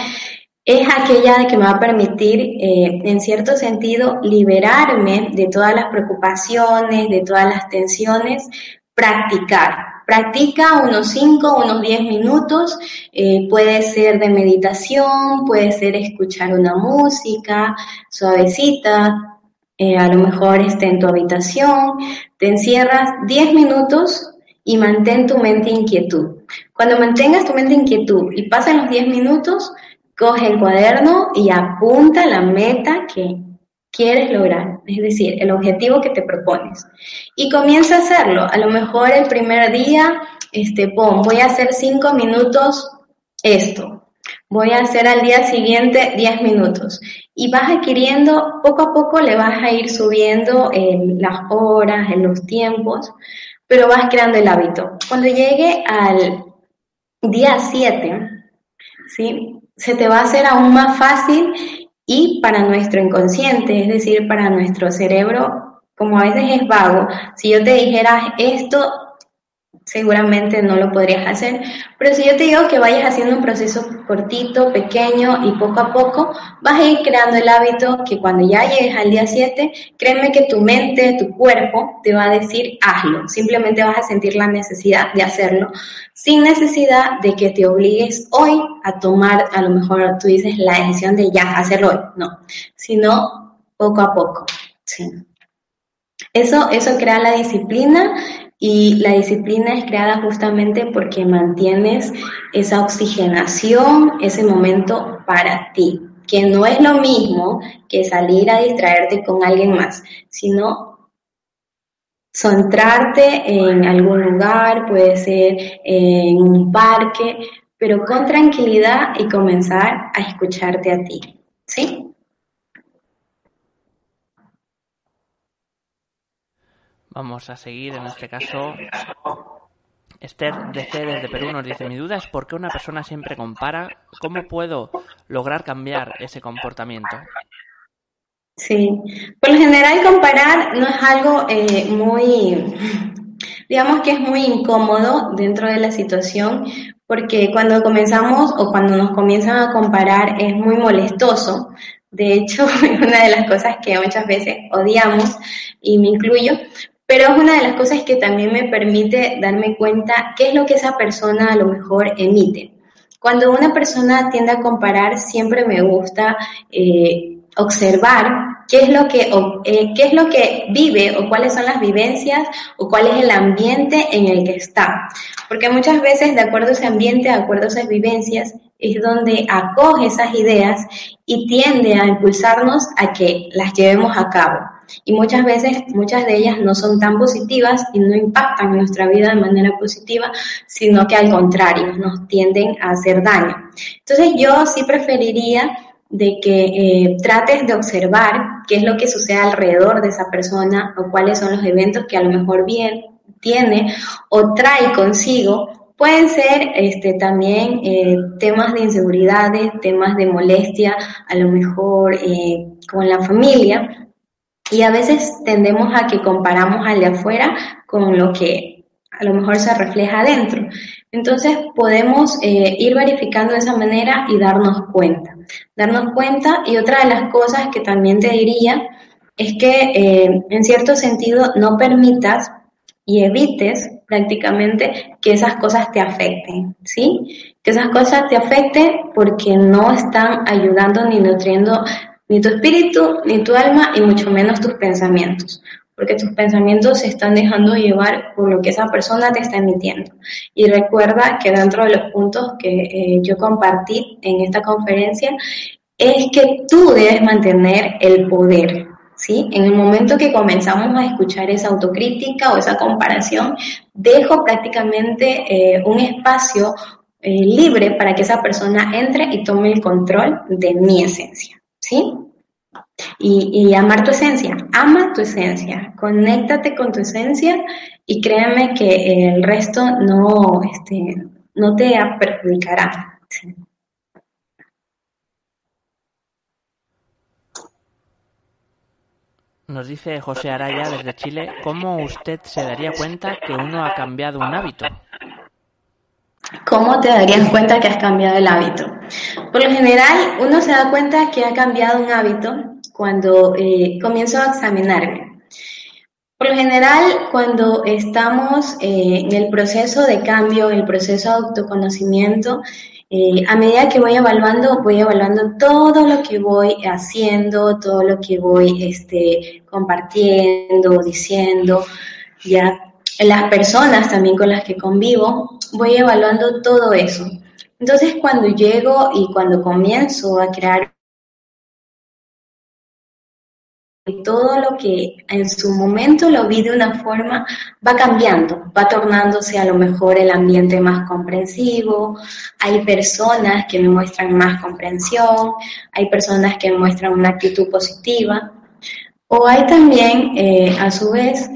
es aquella que me va a permitir, eh, en cierto sentido, liberarme de todas las preocupaciones, de todas las tensiones, practicar. Practica unos 5, unos 10 minutos, eh, puede ser de meditación, puede ser escuchar una música suavecita, eh, a lo mejor esté en tu habitación, te encierras 10 minutos y mantén tu mente inquietud. Cuando mantengas tu mente inquietud y pasan los 10 minutos, coge el cuaderno y apunta la meta que quieres lograr, es decir, el objetivo que te propones. Y comienza a hacerlo. A lo mejor el primer día, este, pon, voy a hacer cinco minutos esto. Voy a hacer al día siguiente 10 minutos. Y vas adquiriendo, poco a poco le vas a ir subiendo en las horas, en los tiempos, pero vas creando el hábito. Cuando llegue al día 7, ¿sí? se te va a hacer aún más fácil y para nuestro inconsciente, es decir, para nuestro cerebro, como a veces es vago, si yo te dijera esto, seguramente no lo podrías hacer. Pero si yo te digo que vayas haciendo un proceso cortito, pequeño y poco a poco, vas a ir creando el hábito que cuando ya llegues al día 7, créeme que tu mente, tu cuerpo te va a decir hazlo. Simplemente vas a sentir la necesidad de hacerlo, sin necesidad de que te obligues hoy a tomar, a lo mejor tú dices la decisión de ya hacerlo hoy, no, sino poco a poco. Sí. Eso, eso crea la disciplina y la disciplina es creada justamente porque mantienes esa oxigenación, ese momento para ti, que no es lo mismo que salir a distraerte con alguien más, sino centrarte en algún lugar, puede ser en un parque, pero con tranquilidad y comenzar a escucharte a ti, ¿sí? Vamos a seguir en este caso. Esther DC desde Perú nos dice, mi duda es por qué una persona siempre compara, ¿cómo puedo lograr cambiar ese comportamiento? Sí, por lo general comparar no es algo eh, muy, digamos que es muy incómodo dentro de la situación, porque cuando comenzamos o cuando nos comienzan a comparar es muy molestoso. De hecho, una de las cosas que muchas veces odiamos, y me incluyo, pero es una de las cosas que también me permite darme cuenta qué es lo que esa persona a lo mejor emite. Cuando una persona tiende a comparar, siempre me gusta eh, observar qué es lo que eh, qué es lo que vive o cuáles son las vivencias o cuál es el ambiente en el que está. Porque muchas veces, de acuerdo a ese ambiente, de acuerdo a esas vivencias, es donde acoge esas ideas y tiende a impulsarnos a que las llevemos a cabo y muchas veces muchas de ellas no son tan positivas y no impactan nuestra vida de manera positiva, sino que al contrario, nos tienden a hacer daño. Entonces yo sí preferiría de que eh, trates de observar qué es lo que sucede alrededor de esa persona o cuáles son los eventos que a lo mejor bien tiene o trae consigo Pueden ser este, también eh, temas de inseguridades, temas de molestia, a lo mejor eh, con la familia, y a veces tendemos a que comparamos al de afuera con lo que a lo mejor se refleja adentro. Entonces podemos eh, ir verificando de esa manera y darnos cuenta. Darnos cuenta y otra de las cosas que también te diría es que eh, en cierto sentido no permitas y evites prácticamente que esas cosas te afecten, ¿sí? Que esas cosas te afecten porque no están ayudando ni nutriendo ni tu espíritu, ni tu alma, y mucho menos tus pensamientos, porque tus pensamientos se están dejando llevar por lo que esa persona te está emitiendo. Y recuerda que dentro de los puntos que eh, yo compartí en esta conferencia, es que tú debes mantener el poder, ¿sí? En el momento que comenzamos a escuchar esa autocrítica o esa comparación, dejo prácticamente eh, un espacio eh, libre para que esa persona entre y tome el control de mi esencia. ¿Sí? y, amar tu esencia. Ama tu esencia, conéctate con tu esencia y créeme que el resto no, este, no te perjudicará. Nos dice José Araya desde Chile, ¿cómo usted se daría cuenta que uno ha cambiado un hábito? ¿Cómo te darías cuenta que has cambiado el hábito? Por lo general, uno se da cuenta que ha cambiado un hábito cuando eh, comienzo a examinarme. Por lo general, cuando estamos eh, en el proceso de cambio, en el proceso de autoconocimiento, eh, a medida que voy evaluando, voy evaluando todo lo que voy haciendo, todo lo que voy este, compartiendo, diciendo, ya las personas también con las que convivo, voy evaluando todo eso. Entonces, cuando llego y cuando comienzo a crear todo lo que en su momento lo vi de una forma va cambiando, va tornándose a lo mejor el ambiente más comprensivo, hay personas que me muestran más comprensión, hay personas que muestran una actitud positiva, o hay también, eh, a su vez,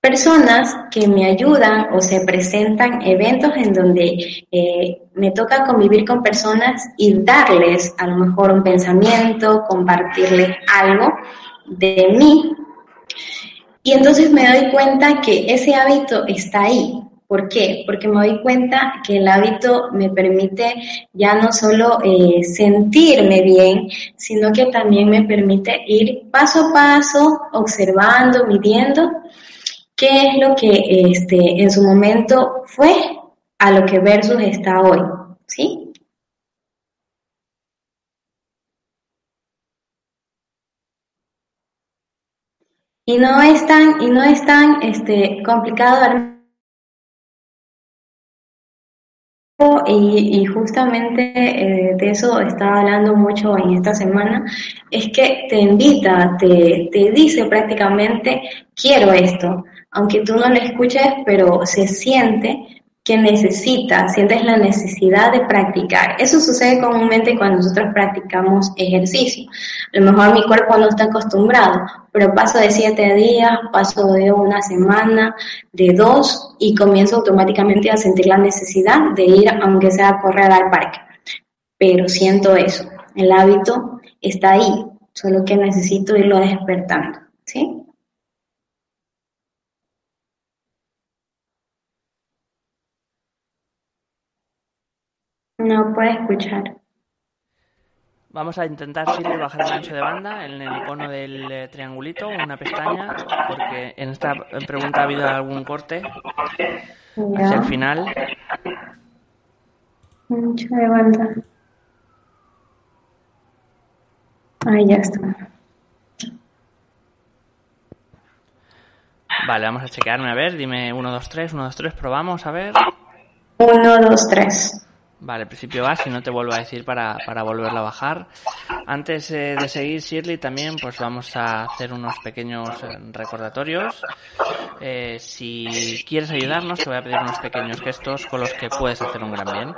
personas que me ayudan o se presentan eventos en donde eh, me toca convivir con personas y darles a lo mejor un pensamiento, compartirles algo de mí. Y entonces me doy cuenta que ese hábito está ahí. ¿Por qué? Porque me doy cuenta que el hábito me permite ya no solo eh, sentirme bien, sino que también me permite ir paso a paso, observando, midiendo qué es lo que este, en su momento fue a lo que versus está hoy. ¿Sí? Y no es tan, y no es tan este, complicado y, justamente eh, de eso estaba hablando mucho en esta semana, es que te invita, te, te dice prácticamente, quiero esto, aunque tú no lo escuches, pero se siente que necesitas, sientes la necesidad de practicar. Eso sucede comúnmente cuando nosotros practicamos ejercicio. A lo mejor mi cuerpo no está acostumbrado, pero paso de siete días, paso de una semana, de dos, y comienzo automáticamente a sentir la necesidad de ir, aunque sea a correr al parque. Pero siento eso. El hábito está ahí, solo que necesito irlo despertando. ¿Sí? No puede escuchar. Vamos a intentar siempre bajar el ancho de banda en el icono del eh, triangulito, una pestaña, porque en esta pregunta ha habido algún corte hacia el final. Ancho de banda. Ahí ya está. Vale, vamos a chequearme a ver. Dime 1, 2, 3, 1, 2, 3, probamos a ver. 1, 2, 3. Vale, al principio va, si no te vuelvo a decir para, para volverla a bajar. Antes eh, de seguir, Shirley, también pues vamos a hacer unos pequeños eh, recordatorios. Eh, si quieres ayudarnos, te voy a pedir unos pequeños gestos con los que puedes hacer un gran bien.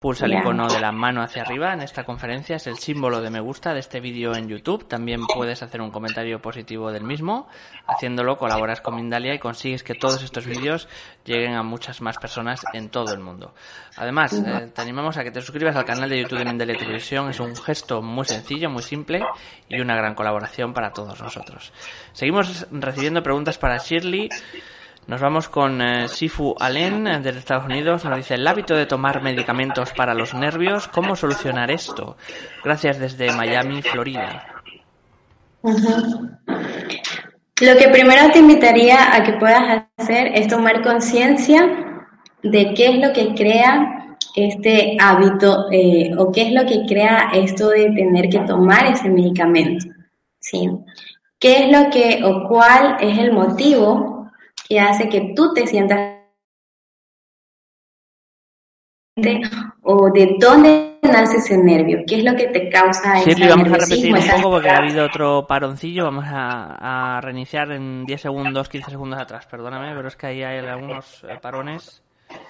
Pulsa el icono de la mano hacia arriba en esta conferencia, es el símbolo de me gusta de este vídeo en YouTube. También puedes hacer un comentario positivo del mismo. Haciéndolo colaboras con Mindalia y consigues que todos estos vídeos lleguen a muchas más personas en todo el mundo. Además, eh, te animamos a que te suscribas al canal de YouTube de Mindalia Televisión. Es un gesto muy sencillo, muy simple y una gran colaboración para todos nosotros. Seguimos recibiendo preguntas para Shirley. Nos vamos con eh, Sifu Allen eh, desde Estados Unidos. Nos dice el hábito de tomar medicamentos para los nervios. ¿Cómo solucionar esto? Gracias desde Miami, Florida. Lo que primero te invitaría a que puedas hacer es tomar conciencia de qué es lo que crea este hábito eh, o qué es lo que crea esto de tener que tomar ese medicamento. ¿sí? ¿Qué es lo que o cuál es el motivo que hace que tú te sientas o de dónde nace ese nervio, qué es lo que te causa sí, vamos a repetir un poco porque ha habido otro paroncillo, vamos a, reiniciar en 10 segundos, 15 segundos atrás, perdóname, pero es que ahí hay algunos eh, parones.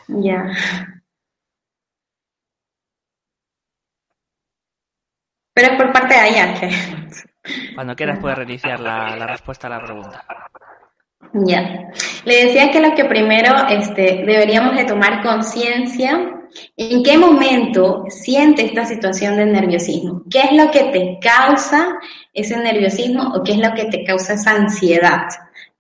Ya. Pero es por parte de allá que... Cuando quieras puedes reiniciar la, la respuesta a la pregunta. Ya. Le decía que lo que primero este, deberíamos de tomar conciencia en qué momento siente esta situación de nerviosismo. ¿Qué es lo que te causa ese nerviosismo o qué es lo que te causa esa ansiedad?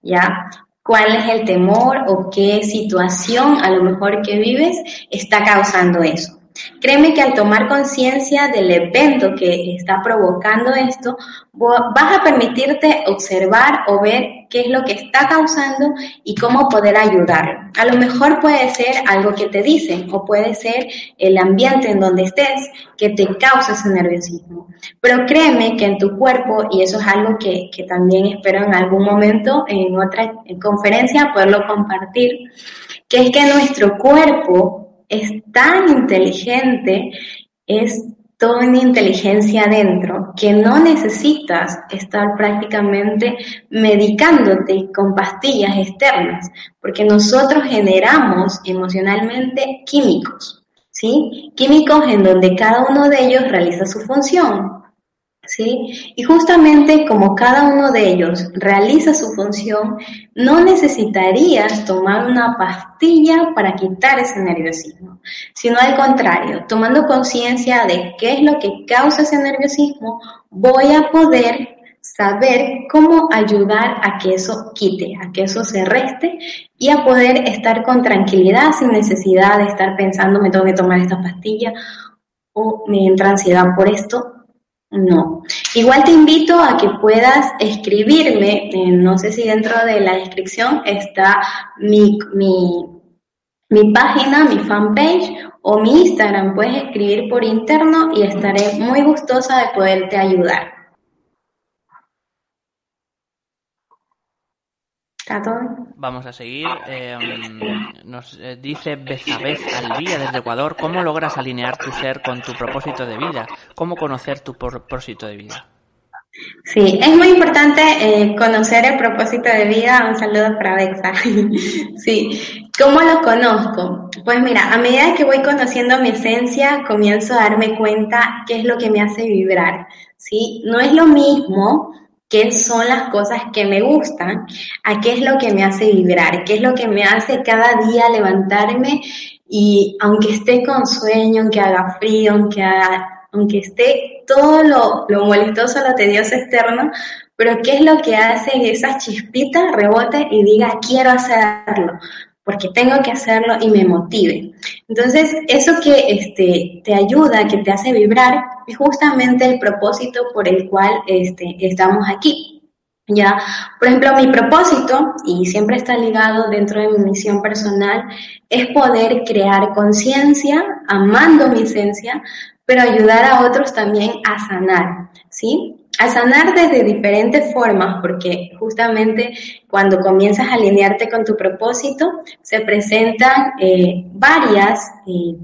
¿Ya? ¿Cuál es el temor o qué situación a lo mejor que vives está causando eso? Créeme que al tomar conciencia del evento que está provocando esto, vas a permitirte observar o ver qué es lo que está causando y cómo poder ayudar. A lo mejor puede ser algo que te dicen o puede ser el ambiente en donde estés que te causa ese nerviosismo. Pero créeme que en tu cuerpo, y eso es algo que, que también espero en algún momento en otra conferencia poderlo compartir, que es que nuestro cuerpo es tan inteligente, es toda una inteligencia adentro que no necesitas estar prácticamente medicándote con pastillas externas, porque nosotros generamos emocionalmente químicos, ¿sí? Químicos en donde cada uno de ellos realiza su función. ¿Sí? Y justamente como cada uno de ellos realiza su función, no necesitarías tomar una pastilla para quitar ese nerviosismo, sino al contrario, tomando conciencia de qué es lo que causa ese nerviosismo, voy a poder saber cómo ayudar a que eso quite, a que eso se reste y a poder estar con tranquilidad sin necesidad de estar pensando me tengo que tomar esta pastilla o me entra ansiedad por esto no. Igual te invito a que puedas escribirme, eh, no sé si dentro de la descripción está mi, mi, mi página, mi fanpage o mi Instagram. Puedes escribir por interno y estaré muy gustosa de poderte ayudar. Vamos a seguir. Em, nos eh, dice Bezabez Alvía desde Ecuador, ¿cómo logras alinear tu ser con tu propósito de vida? ¿Cómo conocer tu propósito de vida? Sí, es muy importante eh, conocer el propósito de vida. Un saludo para Bexa. sí, ¿cómo lo conozco? Pues mira, a medida que voy conociendo mi esencia, comienzo a darme cuenta qué es lo que me hace vibrar. ¿sí? No es lo mismo qué son las cosas que me gustan, a qué es lo que me hace vibrar, qué es lo que me hace cada día levantarme y aunque esté con sueño, aunque haga frío, aunque, aunque esté todo lo, lo molestoso, lo tedioso externo, pero qué es lo que hace que esa chispita rebote y diga quiero hacerlo, porque tengo que hacerlo y me motive. Entonces, eso que este, te ayuda, que te hace vibrar, es justamente el propósito por el cual este, estamos aquí. Ya, por ejemplo, mi propósito, y siempre está ligado dentro de mi misión personal, es poder crear conciencia, amando mi esencia, pero ayudar a otros también a sanar, ¿sí? A sanar desde diferentes formas, porque justamente cuando comienzas a alinearte con tu propósito, se presentan eh, varias eh,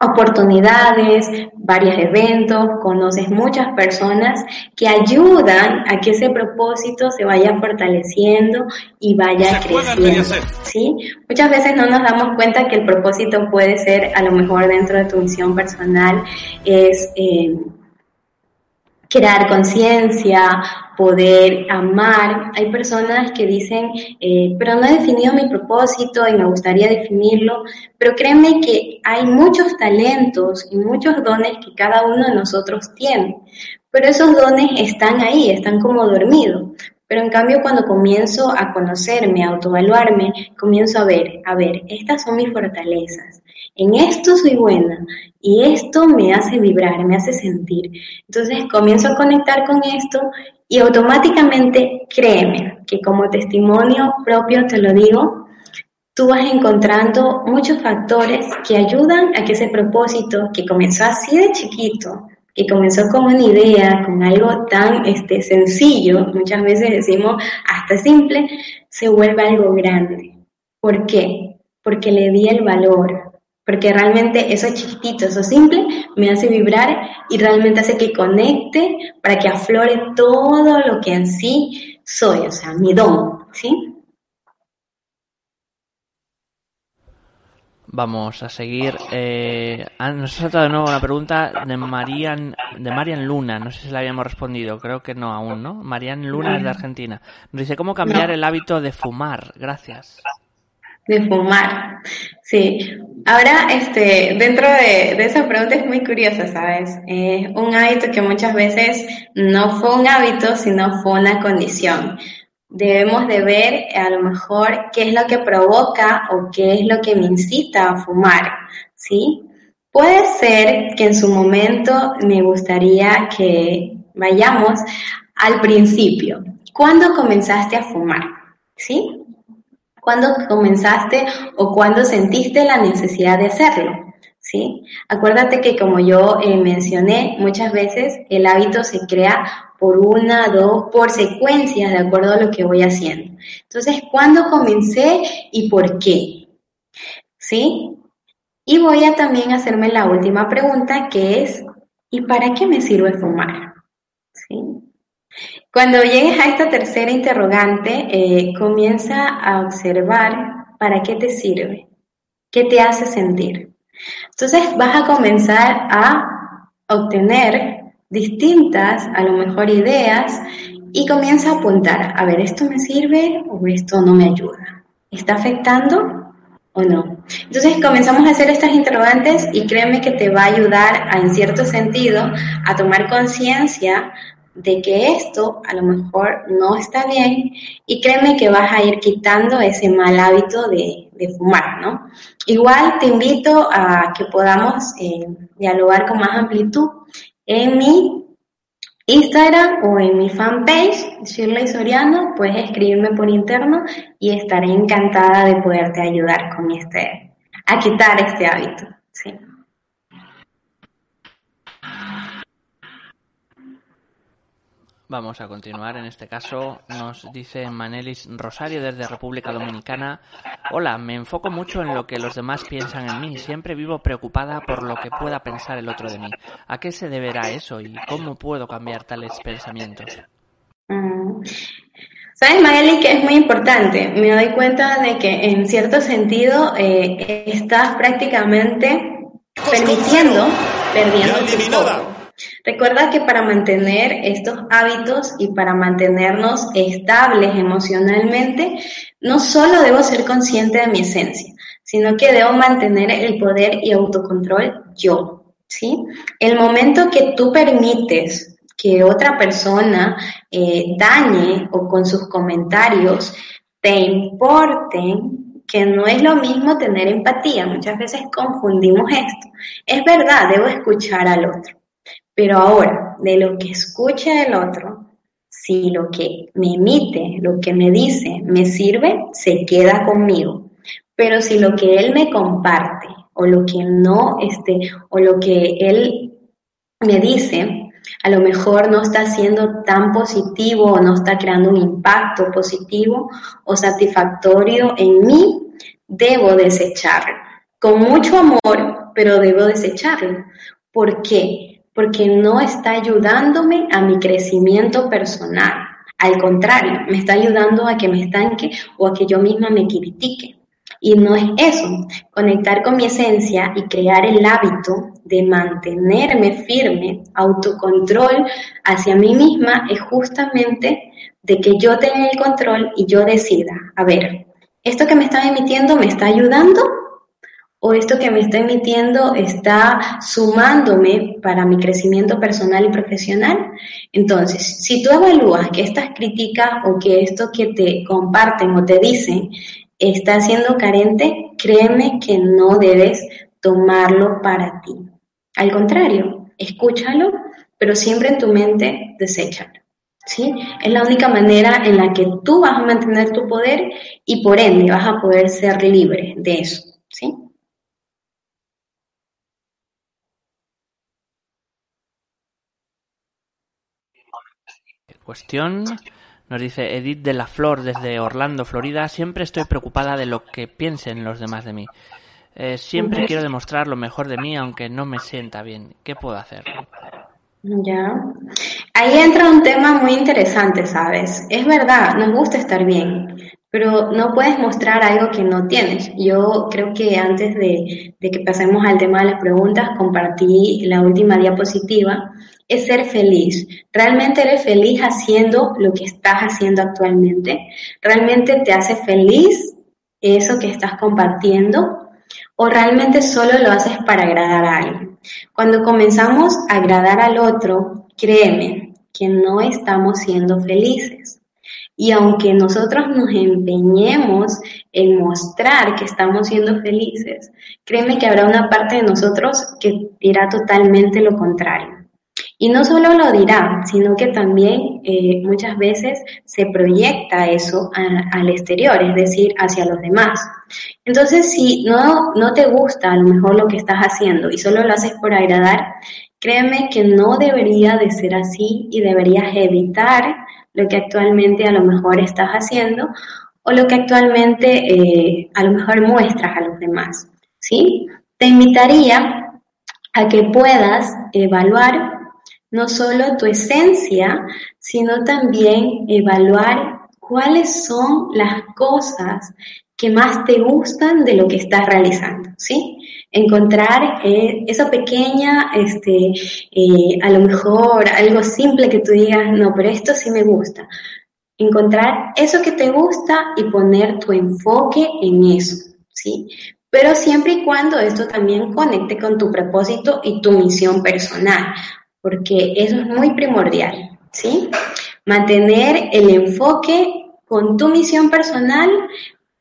oportunidades, varios eventos, conoces muchas personas que ayudan a que ese propósito se vaya fortaleciendo y vaya creciendo. ¿sí? Muchas veces no nos damos cuenta que el propósito puede ser, a lo mejor dentro de tu misión personal, es... Eh, crear conciencia, poder amar. Hay personas que dicen, eh, pero no he definido mi propósito y me gustaría definirlo, pero créeme que hay muchos talentos y muchos dones que cada uno de nosotros tiene, pero esos dones están ahí, están como dormidos. Pero en cambio cuando comienzo a conocerme, a autoevaluarme, comienzo a ver, a ver, estas son mis fortalezas, en esto soy buena y esto me hace vibrar, me hace sentir. Entonces comienzo a conectar con esto y automáticamente créeme que como testimonio propio te lo digo, tú vas encontrando muchos factores que ayudan a que ese propósito que comenzó así de chiquito, que comenzó con una idea, con algo tan este, sencillo, muchas veces decimos hasta simple, se vuelva algo grande. ¿Por qué? Porque le di el valor, porque realmente eso chiquitito, eso simple, me hace vibrar y realmente hace que conecte para que aflore todo lo que en sí soy, o sea, mi don, ¿sí? Vamos a seguir. Eh, ah, nos ha saltado de nuevo una pregunta de Marian, de Marian Luna. No sé si la habíamos respondido. Creo que no aún, ¿no? Marian Luna es de Argentina. Nos dice cómo cambiar el hábito de fumar. Gracias. De fumar. Sí. Ahora, este, dentro de, de esa pregunta es muy curiosa, ¿sabes? Es un hábito que muchas veces no fue un hábito, sino fue una condición debemos de ver a lo mejor qué es lo que provoca o qué es lo que me incita a fumar, ¿sí? Puede ser que en su momento me gustaría que vayamos al principio. ¿Cuándo comenzaste a fumar? ¿Sí? ¿Cuándo comenzaste o cuándo sentiste la necesidad de hacerlo? ¿Sí? Acuérdate que como yo eh, mencioné, muchas veces el hábito se crea por una, dos, por secuencias, de acuerdo a lo que voy haciendo. Entonces, ¿cuándo comencé y por qué? ¿Sí? Y voy a también hacerme la última pregunta, que es, ¿y para qué me sirve fumar? ¿Sí? Cuando llegues a esta tercera interrogante, eh, comienza a observar para qué te sirve, qué te hace sentir. Entonces vas a comenzar a obtener distintas, a lo mejor ideas, y comienza a apuntar, a ver, ¿esto me sirve o esto no me ayuda? ¿Está afectando o no? Entonces comenzamos a hacer estas interrogantes y créeme que te va a ayudar en cierto sentido a tomar conciencia de que esto a lo mejor no está bien y créeme que vas a ir quitando ese mal hábito de, fumar, ¿no? Igual te invito a que podamos eh, dialogar con más amplitud en mi Instagram o en mi fanpage, Shirley Soriano, puedes escribirme por interno y estaré encantada de poderte ayudar con este, a quitar este hábito. ¿sí? Vamos a continuar. En este caso nos dice Manelis Rosario desde República Dominicana. Hola, me enfoco mucho en lo que los demás piensan en mí. Siempre vivo preocupada por lo que pueda pensar el otro de mí. ¿A qué se deberá eso y cómo puedo cambiar tales pensamientos? Mm. Sabes, Maeli, que es muy importante. Me doy cuenta de que en cierto sentido eh, estás prácticamente permitiendo, perdiendo tu foco. Recuerda que para mantener estos hábitos y para mantenernos estables emocionalmente, no solo debo ser consciente de mi esencia, sino que debo mantener el poder y autocontrol yo, ¿sí? El momento que tú permites que otra persona eh, dañe o con sus comentarios te importen, que no es lo mismo tener empatía, muchas veces confundimos esto. Es verdad, debo escuchar al otro, pero ahora, de lo que escucha el otro, si lo que me emite, lo que me dice, me sirve, se queda conmigo. Pero si lo que él me comparte o lo que no, este, o lo que él me dice, a lo mejor no está siendo tan positivo o no está creando un impacto positivo o satisfactorio en mí, debo desecharlo. Con mucho amor, pero debo desecharlo. ¿Por qué? Porque no está ayudándome a mi crecimiento personal. Al contrario, me está ayudando a que me estanque o a que yo misma me critique. Y no es eso, conectar con mi esencia y crear el hábito de mantenerme firme, autocontrol hacia mí misma es justamente de que yo tenga el control y yo decida, a ver, ¿esto que me está emitiendo me está ayudando o esto que me está emitiendo está sumándome para mi crecimiento personal y profesional. Entonces, si tú evalúas que estas críticas o que esto que te comparten o te dicen está siendo carente, créeme que no debes tomarlo para ti. Al contrario, escúchalo, pero siempre en tu mente deséchalo. ¿Sí? Es la única manera en la que tú vas a mantener tu poder y por ende vas a poder ser libre de eso. ¿sí? Cuestión. Nos dice Edith de la Flor desde Orlando, Florida. Siempre estoy preocupada de lo que piensen los demás de mí. Eh, siempre quiero demostrar lo mejor de mí aunque no me sienta bien. ¿Qué puedo hacer? Ya. Ahí entra un tema muy interesante, ¿sabes? Es verdad, nos gusta estar bien, pero no puedes mostrar algo que no tienes. Yo creo que antes de, de, que pasemos al tema de las preguntas, compartí la última diapositiva, es ser feliz. ¿Realmente eres feliz haciendo lo que estás haciendo actualmente? ¿Realmente te hace feliz eso que estás compartiendo? ¿O realmente solo lo haces para agradar a alguien? Cuando comenzamos a agradar al otro, créeme que no estamos siendo felices. Y aunque nosotros nos empeñemos en mostrar que estamos siendo felices, créeme que habrá una parte de nosotros que dirá totalmente lo contrario. Y no solo lo dirá, sino que también eh, muchas veces se proyecta eso al exterior, es decir, hacia los demás. Entonces, si no, no te gusta a lo mejor lo que estás haciendo y solo lo haces por agradar, créeme que no debería de ser así y deberías evitar lo que actualmente a lo mejor estás haciendo o lo que actualmente eh, a lo mejor muestras a los demás. ¿sí? Te invitaría a que puedas evaluar no solo tu esencia, sino también evaluar cuáles son las cosas que más te gustan de lo que estás realizando, ¿sí? Encontrar eh, esa pequeña, este, eh, a lo mejor algo simple que tú digas, no, pero esto sí me gusta. Encontrar eso que te gusta y poner tu enfoque en eso, ¿sí? Pero siempre y cuando esto también conecte con tu propósito y tu misión personal, porque eso es muy primordial, ¿sí? Mantener el enfoque con tu misión personal,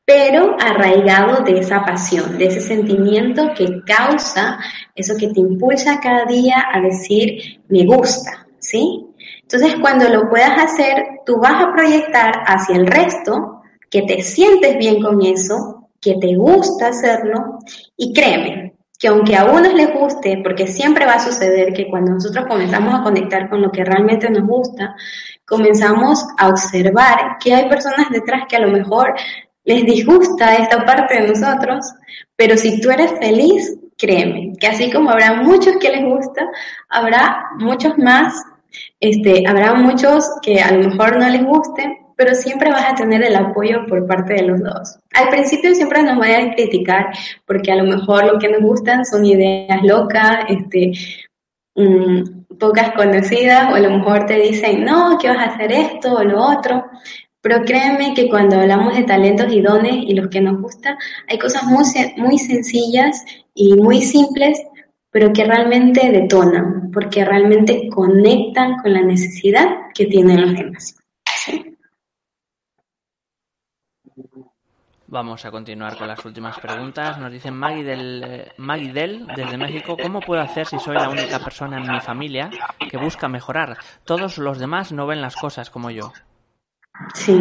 pero arraigado de esa pasión, de ese sentimiento que causa eso que te impulsa cada día a decir, me gusta, ¿sí? Entonces, cuando lo puedas hacer, tú vas a proyectar hacia el resto que te sientes bien con eso, que te gusta hacerlo, y créeme, que aunque a unos les guste, porque siempre va a suceder que cuando nosotros comenzamos a conectar con lo que realmente nos gusta, comenzamos a observar que hay personas detrás que a lo mejor les disgusta esta parte de nosotros, pero si tú eres feliz, créeme, que así como habrá muchos que les gusta, habrá muchos más, este, habrá muchos que a lo mejor no les guste, pero siempre vas a tener el apoyo por parte de los dos. Al principio siempre nos van a criticar porque a lo mejor lo que nos gustan son ideas locas, este, mm, pocas conocidas, o a lo mejor te dicen, no, que vas a hacer esto o lo otro, pero créeme que cuando hablamos de talentos y dones y los que nos gusta, hay cosas muy, muy sencillas y muy simples, pero que realmente detonan, porque realmente conectan con la necesidad que tienen los demás. Vamos a continuar con las últimas preguntas. Nos dicen Maggie del, Maggie del, desde México, ¿cómo puedo hacer si soy la única persona en mi familia que busca mejorar? Todos los demás no ven las cosas como yo. Sí,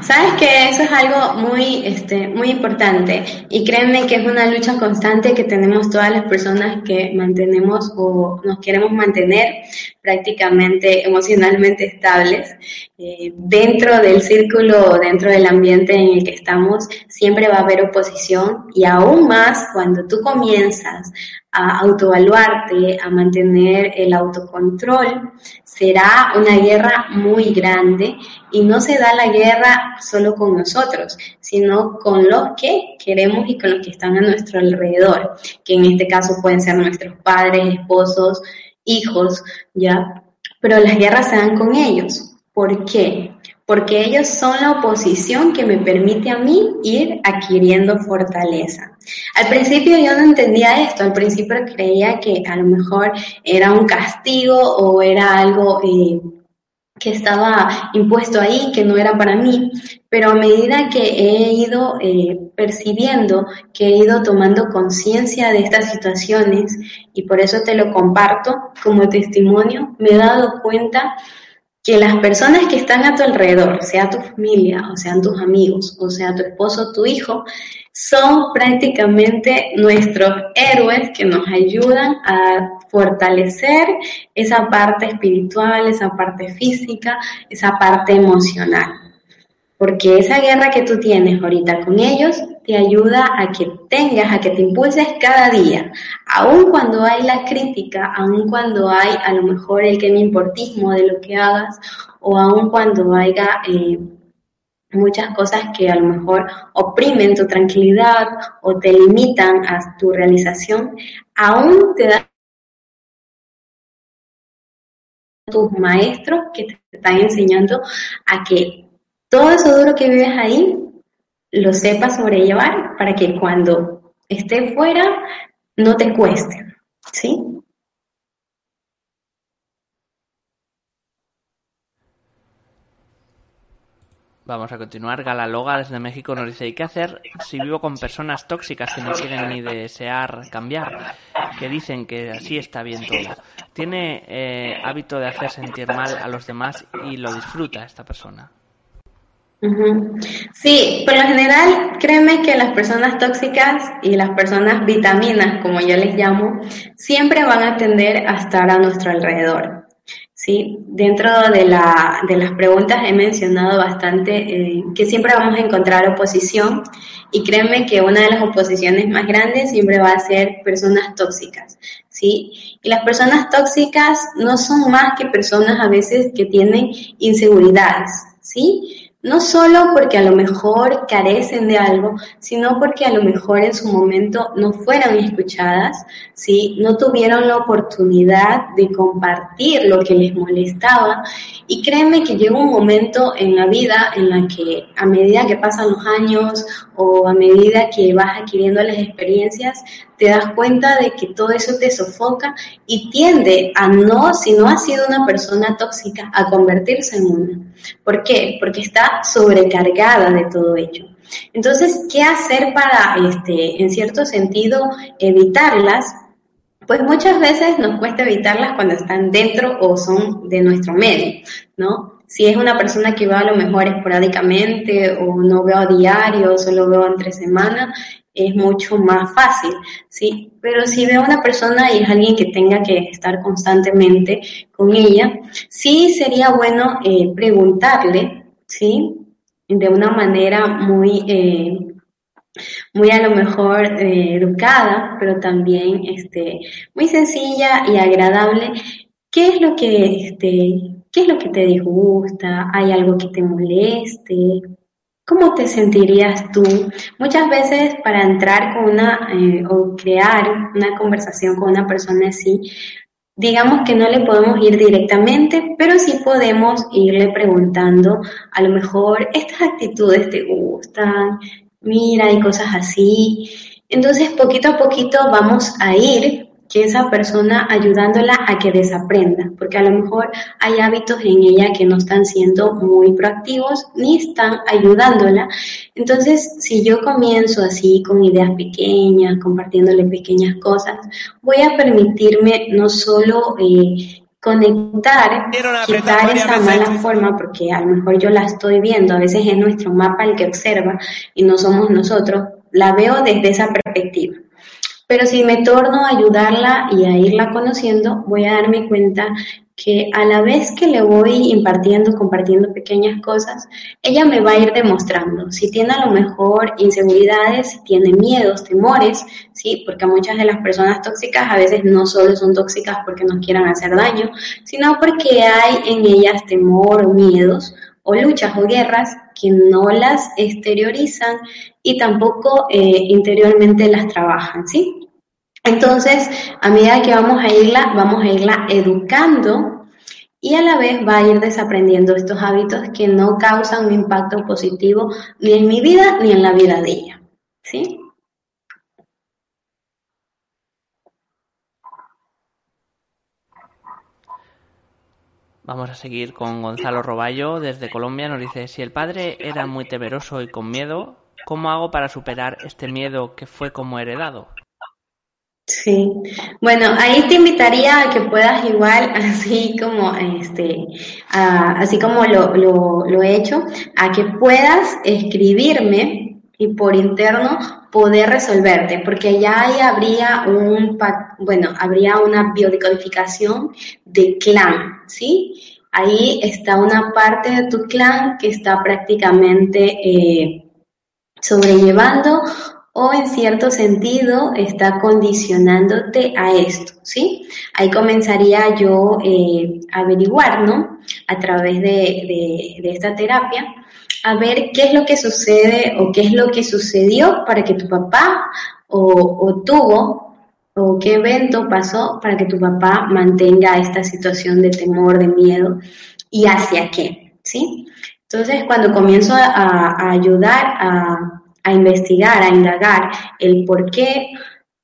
sabes que eso es algo muy, este, muy importante y créeme que es una lucha constante que tenemos todas las personas que mantenemos o nos queremos mantener prácticamente emocionalmente estables. Eh, dentro del círculo, dentro del ambiente en el que estamos, siempre va a haber oposición y aún más cuando tú comienzas a autoevaluarte, a mantener el autocontrol, será una guerra muy grande y no se da la guerra solo con nosotros, sino con los que queremos y con los que están a nuestro alrededor, que en este caso pueden ser nuestros padres, esposos, hijos, ¿ya? Pero las guerras se dan con ellos. ¿Por qué? porque ellos son la oposición que me permite a mí ir adquiriendo fortaleza. Al principio yo no entendía esto, al principio creía que a lo mejor era un castigo o era algo eh, que estaba impuesto ahí, que no era para mí, pero a medida que he ido eh, percibiendo, que he ido tomando conciencia de estas situaciones, y por eso te lo comparto como testimonio, me he dado cuenta que las personas que están a tu alrededor, sea tu familia, o sean tus amigos, o sea tu esposo, tu hijo, son prácticamente nuestros héroes que nos ayudan a fortalecer esa parte espiritual, esa parte física, esa parte emocional. Porque esa guerra que tú tienes ahorita con ellos te ayuda a que tengas, a que te impulses cada día, aun cuando hay la crítica, aun cuando hay a lo mejor el que me importismo de lo que hagas, o aun cuando haya eh, muchas cosas que a lo mejor oprimen tu tranquilidad o te limitan a tu realización, aún te da tus maestros que te están enseñando a que todo eso duro que vives ahí lo sepas sobrellevar para que cuando esté fuera no te cueste, ¿sí? Vamos a continuar. Galaloga desde México nos dice, ¿y qué hacer si vivo con personas tóxicas que no quieren ni desear cambiar? Que dicen que así está bien todo. Tiene eh, hábito de hacer sentir mal a los demás y lo disfruta esta persona. Sí, por lo general, créeme que las personas tóxicas y las personas vitaminas, como yo les llamo, siempre van a tender a estar a nuestro alrededor. ¿sí? Dentro de, la, de las preguntas he mencionado bastante eh, que siempre vamos a encontrar oposición y créeme que una de las oposiciones más grandes siempre va a ser personas tóxicas, ¿sí? Y las personas tóxicas no son más que personas a veces que tienen inseguridades, ¿sí? No solo porque a lo mejor carecen de algo, sino porque a lo mejor en su momento no fueron escuchadas, ¿sí? no tuvieron la oportunidad de compartir lo que les molestaba. Y créeme que llega un momento en la vida en la que a medida que pasan los años o a medida que vas adquiriendo las experiencias, te das cuenta de que todo eso te sofoca y tiende a no, si no ha sido una persona tóxica, a convertirse en una. ¿Por qué? Porque está sobrecargada de todo ello. Entonces, ¿qué hacer para, este, en cierto sentido, evitarlas? Pues muchas veces nos cuesta evitarlas cuando están dentro o son de nuestro medio, ¿no? Si es una persona que va a lo mejor esporádicamente o no veo a diario, solo veo entre semana, es mucho más fácil, ¿sí? Pero si veo a una persona y es alguien que tenga que estar constantemente con ella, sí sería bueno eh, preguntarle, ¿sí? De una manera muy, eh, muy a lo mejor eh, educada, pero también este, muy sencilla y agradable, ¿qué es lo que, este, qué es lo que te disgusta? ¿Hay algo que te moleste? ¿Cómo te sentirías tú? Muchas veces para entrar con una eh, o crear una conversación con una persona así, digamos que no le podemos ir directamente, pero sí podemos irle preguntando, a lo mejor estas actitudes te gustan, mira, y cosas así. Entonces, poquito a poquito vamos a ir esa persona ayudándola a que desaprenda, porque a lo mejor hay hábitos en ella que no están siendo muy proactivos ni están ayudándola. Entonces, si yo comienzo así con ideas pequeñas, compartiéndole pequeñas cosas, voy a permitirme no solo eh, conectar, quitar esa mala forma, porque a lo mejor yo la estoy viendo, a veces es nuestro mapa el que observa y no somos nosotros, la veo desde esa perspectiva. Pero si me torno a ayudarla y a irla conociendo, voy a darme cuenta que a la vez que le voy impartiendo, compartiendo pequeñas cosas, ella me va a ir demostrando si tiene a lo mejor inseguridades, si tiene miedos, temores, sí, porque muchas de las personas tóxicas a veces no solo son tóxicas porque nos quieran hacer daño, sino porque hay en ellas temor miedos o luchas o guerras que no las exteriorizan y tampoco eh, interiormente las trabajan, ¿sí? Entonces, a medida que vamos a irla, vamos a irla educando y a la vez va a ir desaprendiendo estos hábitos que no causan un impacto positivo ni en mi vida ni en la vida de ella. ¿Sí? Vamos a seguir con Gonzalo Roballo desde Colombia. Nos dice, si el padre era muy temeroso y con miedo, ¿cómo hago para superar este miedo que fue como heredado? Sí, bueno, ahí te invitaría a que puedas igual, así como este, así como lo, lo, lo he hecho, a que puedas escribirme y por interno poder resolverte, porque ya ahí habría un, bueno, habría una biodecodificación de clan, ¿sí? Ahí está una parte de tu clan que está prácticamente eh, sobrellevando o en cierto sentido está condicionándote a esto, ¿sí? Ahí comenzaría yo eh, a averiguar, ¿no? A través de, de, esta terapia, a ver qué es lo que sucede o qué es lo que sucedió para que tu papá o, tuvo o qué evento pasó para que tu papá mantenga esta situación de temor, de miedo y hacia qué, ¿sí? Entonces, cuando comienzo a, ayudar a, a, investigar, a indagar el porqué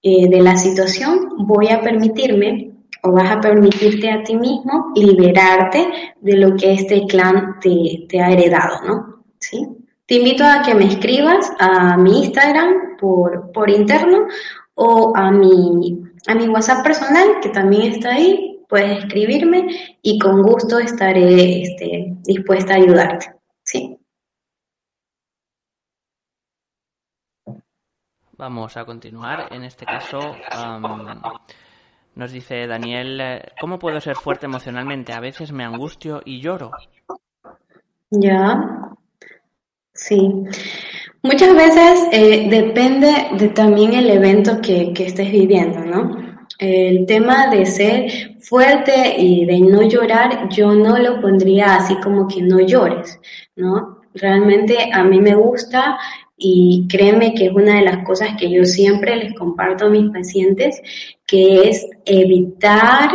eh, de la situación, voy a permitirme o vas a permitirte a ti mismo liberarte de lo que este clan te, ha heredado, ¿no? ¿Sí? Te invito a que me escribas a mi Instagram por, por interno o a mi, a mi WhatsApp personal, que también está ahí. Puedes escribirme y con gusto estaré este, dispuesta a ayudarte. ¿sí? Vamos a continuar. En este caso, nos dice Daniel, eh, ¿cómo puedo ser fuerte emocionalmente? A veces me angustio y lloro. Ya, sí. Muchas veces eh, depende de también el evento que, que estés viviendo, ¿no? El tema de ser fuerte y de no llorar, yo no lo pondría así como que no llores, ¿no? Realmente a mí me gusta y créeme que es una de las cosas que yo siempre les comparto a mis pacientes, que es evitar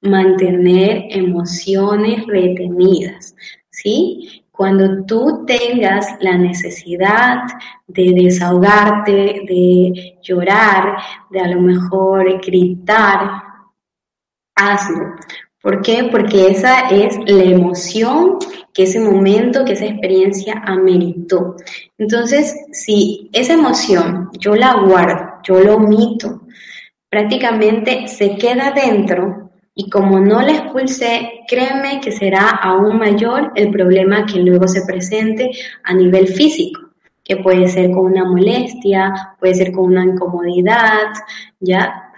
mantener emociones retenidas, ¿sí? Cuando tú tengas la necesidad de desahogarte, de llorar, de a lo mejor gritar, hazlo. ¿Por qué? Porque esa es la emoción que ese momento, que esa experiencia ameritó. Entonces, si esa emoción yo la guardo, yo lo omito, prácticamente se queda dentro y como no la expulsé, créeme que será aún mayor el problema que luego se presente a nivel físico, que puede ser con una molestia, puede ser con una incomodidad, ¿ya?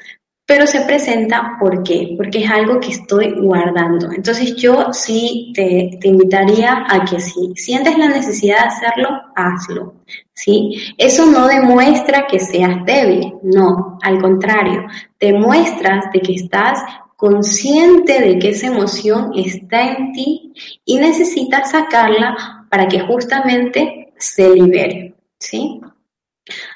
Pero se presenta ¿por qué? Porque es algo que estoy guardando. Entonces yo sí te, te, invitaría a que si sientes la necesidad de hacerlo, hazlo. ¿sí? Eso no demuestra que seas débil, no, al contrario, demuestras de que estás consciente de que esa emoción está en ti y necesitas sacarla para que justamente se libere. ¿sí?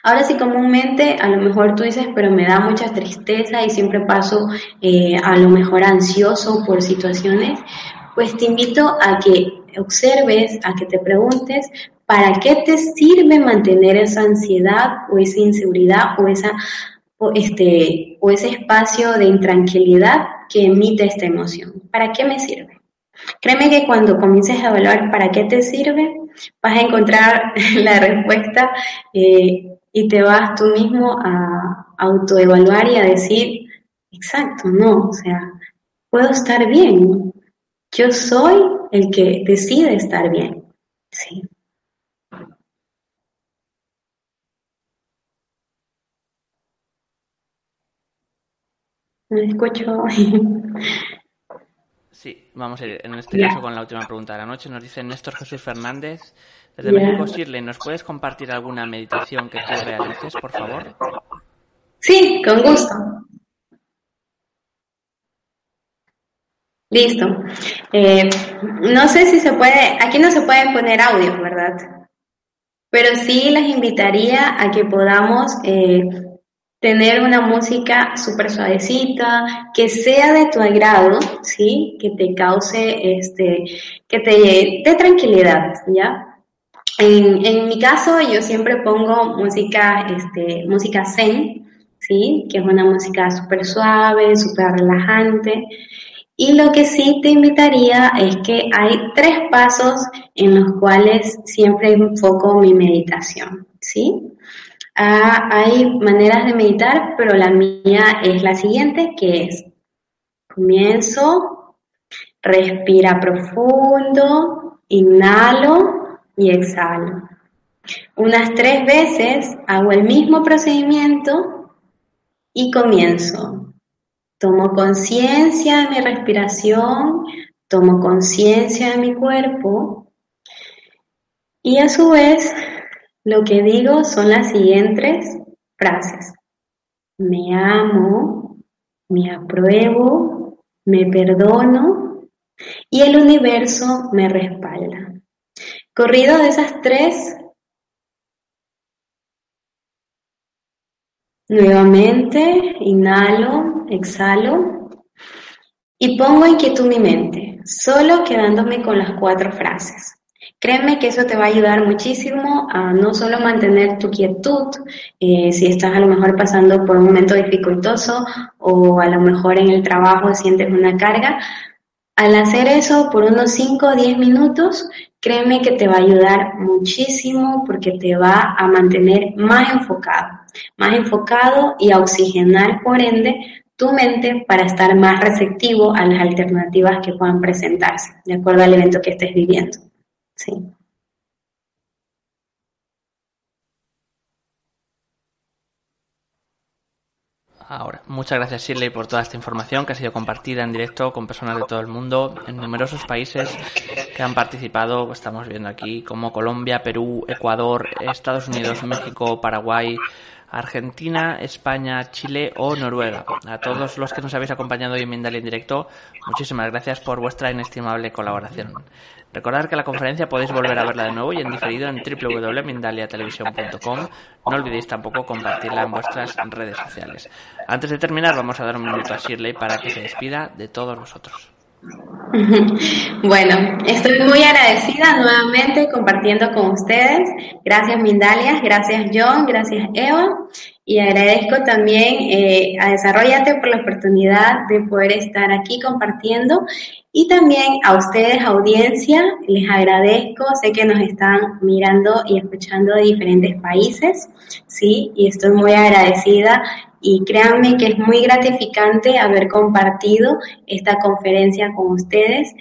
Ahora sí, comúnmente a lo mejor tú dices, pero me da mucha tristeza y siempre paso eh, a lo mejor ansioso por situaciones, pues te invito a que observes, a que te preguntes, ¿para qué te sirve mantener esa ansiedad o esa inseguridad o, esa, este, o ese espacio de intranquilidad que emite esta emoción? ¿Para qué me sirve? Créeme que cuando comiences a evaluar para qué te sirve, vas a encontrar la respuesta eh, y te vas tú mismo a autoevaluar y a decir, exacto, no, o sea, puedo estar bien. Yo soy el que decide estar bien. Sí. Me escucho. Sí, vamos a ir en este caso con la última pregunta de la noche. Nos dice Néstor Jesús Fernández. Desde México, Shirley, ¿nos puedes compartir alguna meditación que tú realices, por favor? Sí, con gusto. Listo. Eh, no sé si se puede, aquí no se pueden poner audio, ¿verdad? Pero sí les invitaría a que podamos eh, tener una música súper suavecita, que sea de tu agrado, ¿sí? Que te cause, este, que te dé tranquilidad, ¿ya? En, mi caso, yo siempre pongo música, este, música zen, ¿sí? Que es una música súper suave, súper relajante. Y lo que sí te invitaría es que hay tres pasos en los cuales siempre enfoco mi meditación, ¿sí? Ah, hay maneras de meditar, pero la mía es la siguiente, que es comienzo, respira profundo, inhalo y exhalo. Unas tres veces hago el mismo procedimiento y comienzo. Tomo conciencia de mi respiración, tomo conciencia de mi cuerpo y a su vez lo que digo son las siguientes frases. Me amo, me apruebo, me perdono y el universo me respalda. Corrido de esas tres, nuevamente inhalo, exhalo y pongo inquietud mi mente, solo quedándome con las cuatro frases. Créeme que eso te va a ayudar muchísimo a no solo mantener tu quietud, eh, si estás a lo mejor pasando por un momento dificultoso o a lo mejor en el trabajo sientes una carga. Al hacer eso por unos 5 o 10 minutos, créeme que te va a ayudar muchísimo porque te va a mantener más enfocado, más enfocado y a oxigenar por ende tu mente para estar más receptivo a las alternativas que puedan presentarse, de acuerdo al evento que estés viviendo. Sí. Ahora, muchas gracias Shirley por toda esta información que ha sido compartida en directo con personas de todo el mundo en numerosos países que han participado. Estamos viendo aquí como Colombia, Perú, Ecuador, Estados Unidos, México, Paraguay, Argentina, España, Chile o Noruega. A todos los que nos habéis acompañado hoy en Mindalia en directo, muchísimas gracias por vuestra inestimable colaboración. Recordad que la conferencia podéis volver a verla de nuevo y en diferido en www.mindaliatelevisión.com. No olvidéis tampoco compartirla en vuestras redes sociales. Antes de terminar, vamos a dar un minuto a Shirley para que se despida de todos nosotros. Bueno, estoy muy agradecida nuevamente compartiendo con ustedes. Gracias Mindalias, gracias John, gracias Eva. Y agradezco también eh, a Desarrollate por la oportunidad de poder estar aquí compartiendo. Y también a ustedes audiencia, les agradezco, sé que nos están mirando y escuchando de diferentes países, sí, y estoy muy agradecida y créanme que es muy gratificante haber compartido esta conferencia con ustedes.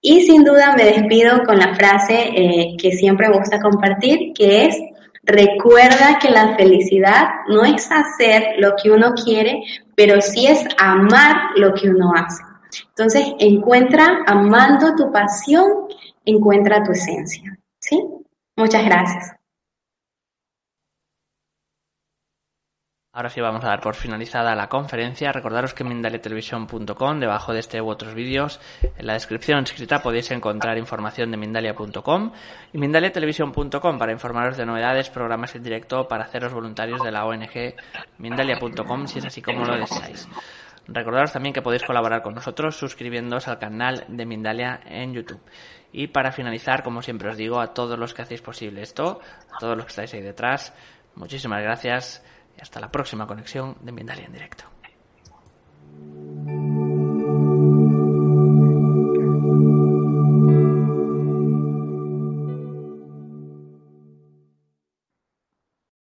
Y sin duda me despido con la frase eh, que siempre me gusta compartir, que es, recuerda que la felicidad no es hacer lo que uno quiere, pero sí es amar lo que uno hace. Entonces, encuentra, amando tu pasión, encuentra tu esencia. ¿Sí? Muchas gracias. Ahora sí vamos a dar por finalizada la conferencia. Recordaros que en debajo de este u otros vídeos, en la descripción escrita podéis encontrar información de Mindalia.com y Mindaliatelevisión.com para informaros de novedades, programas en directo para haceros voluntarios de la ONG Mindalia.com si es así como lo deseáis. Recordaros también que podéis colaborar con nosotros suscribiéndoos al canal de Mindalia en YouTube. Y para finalizar, como siempre os digo, a todos los que hacéis posible esto, a todos los que estáis ahí detrás, muchísimas gracias hasta la próxima conexión de Mindalia en directo.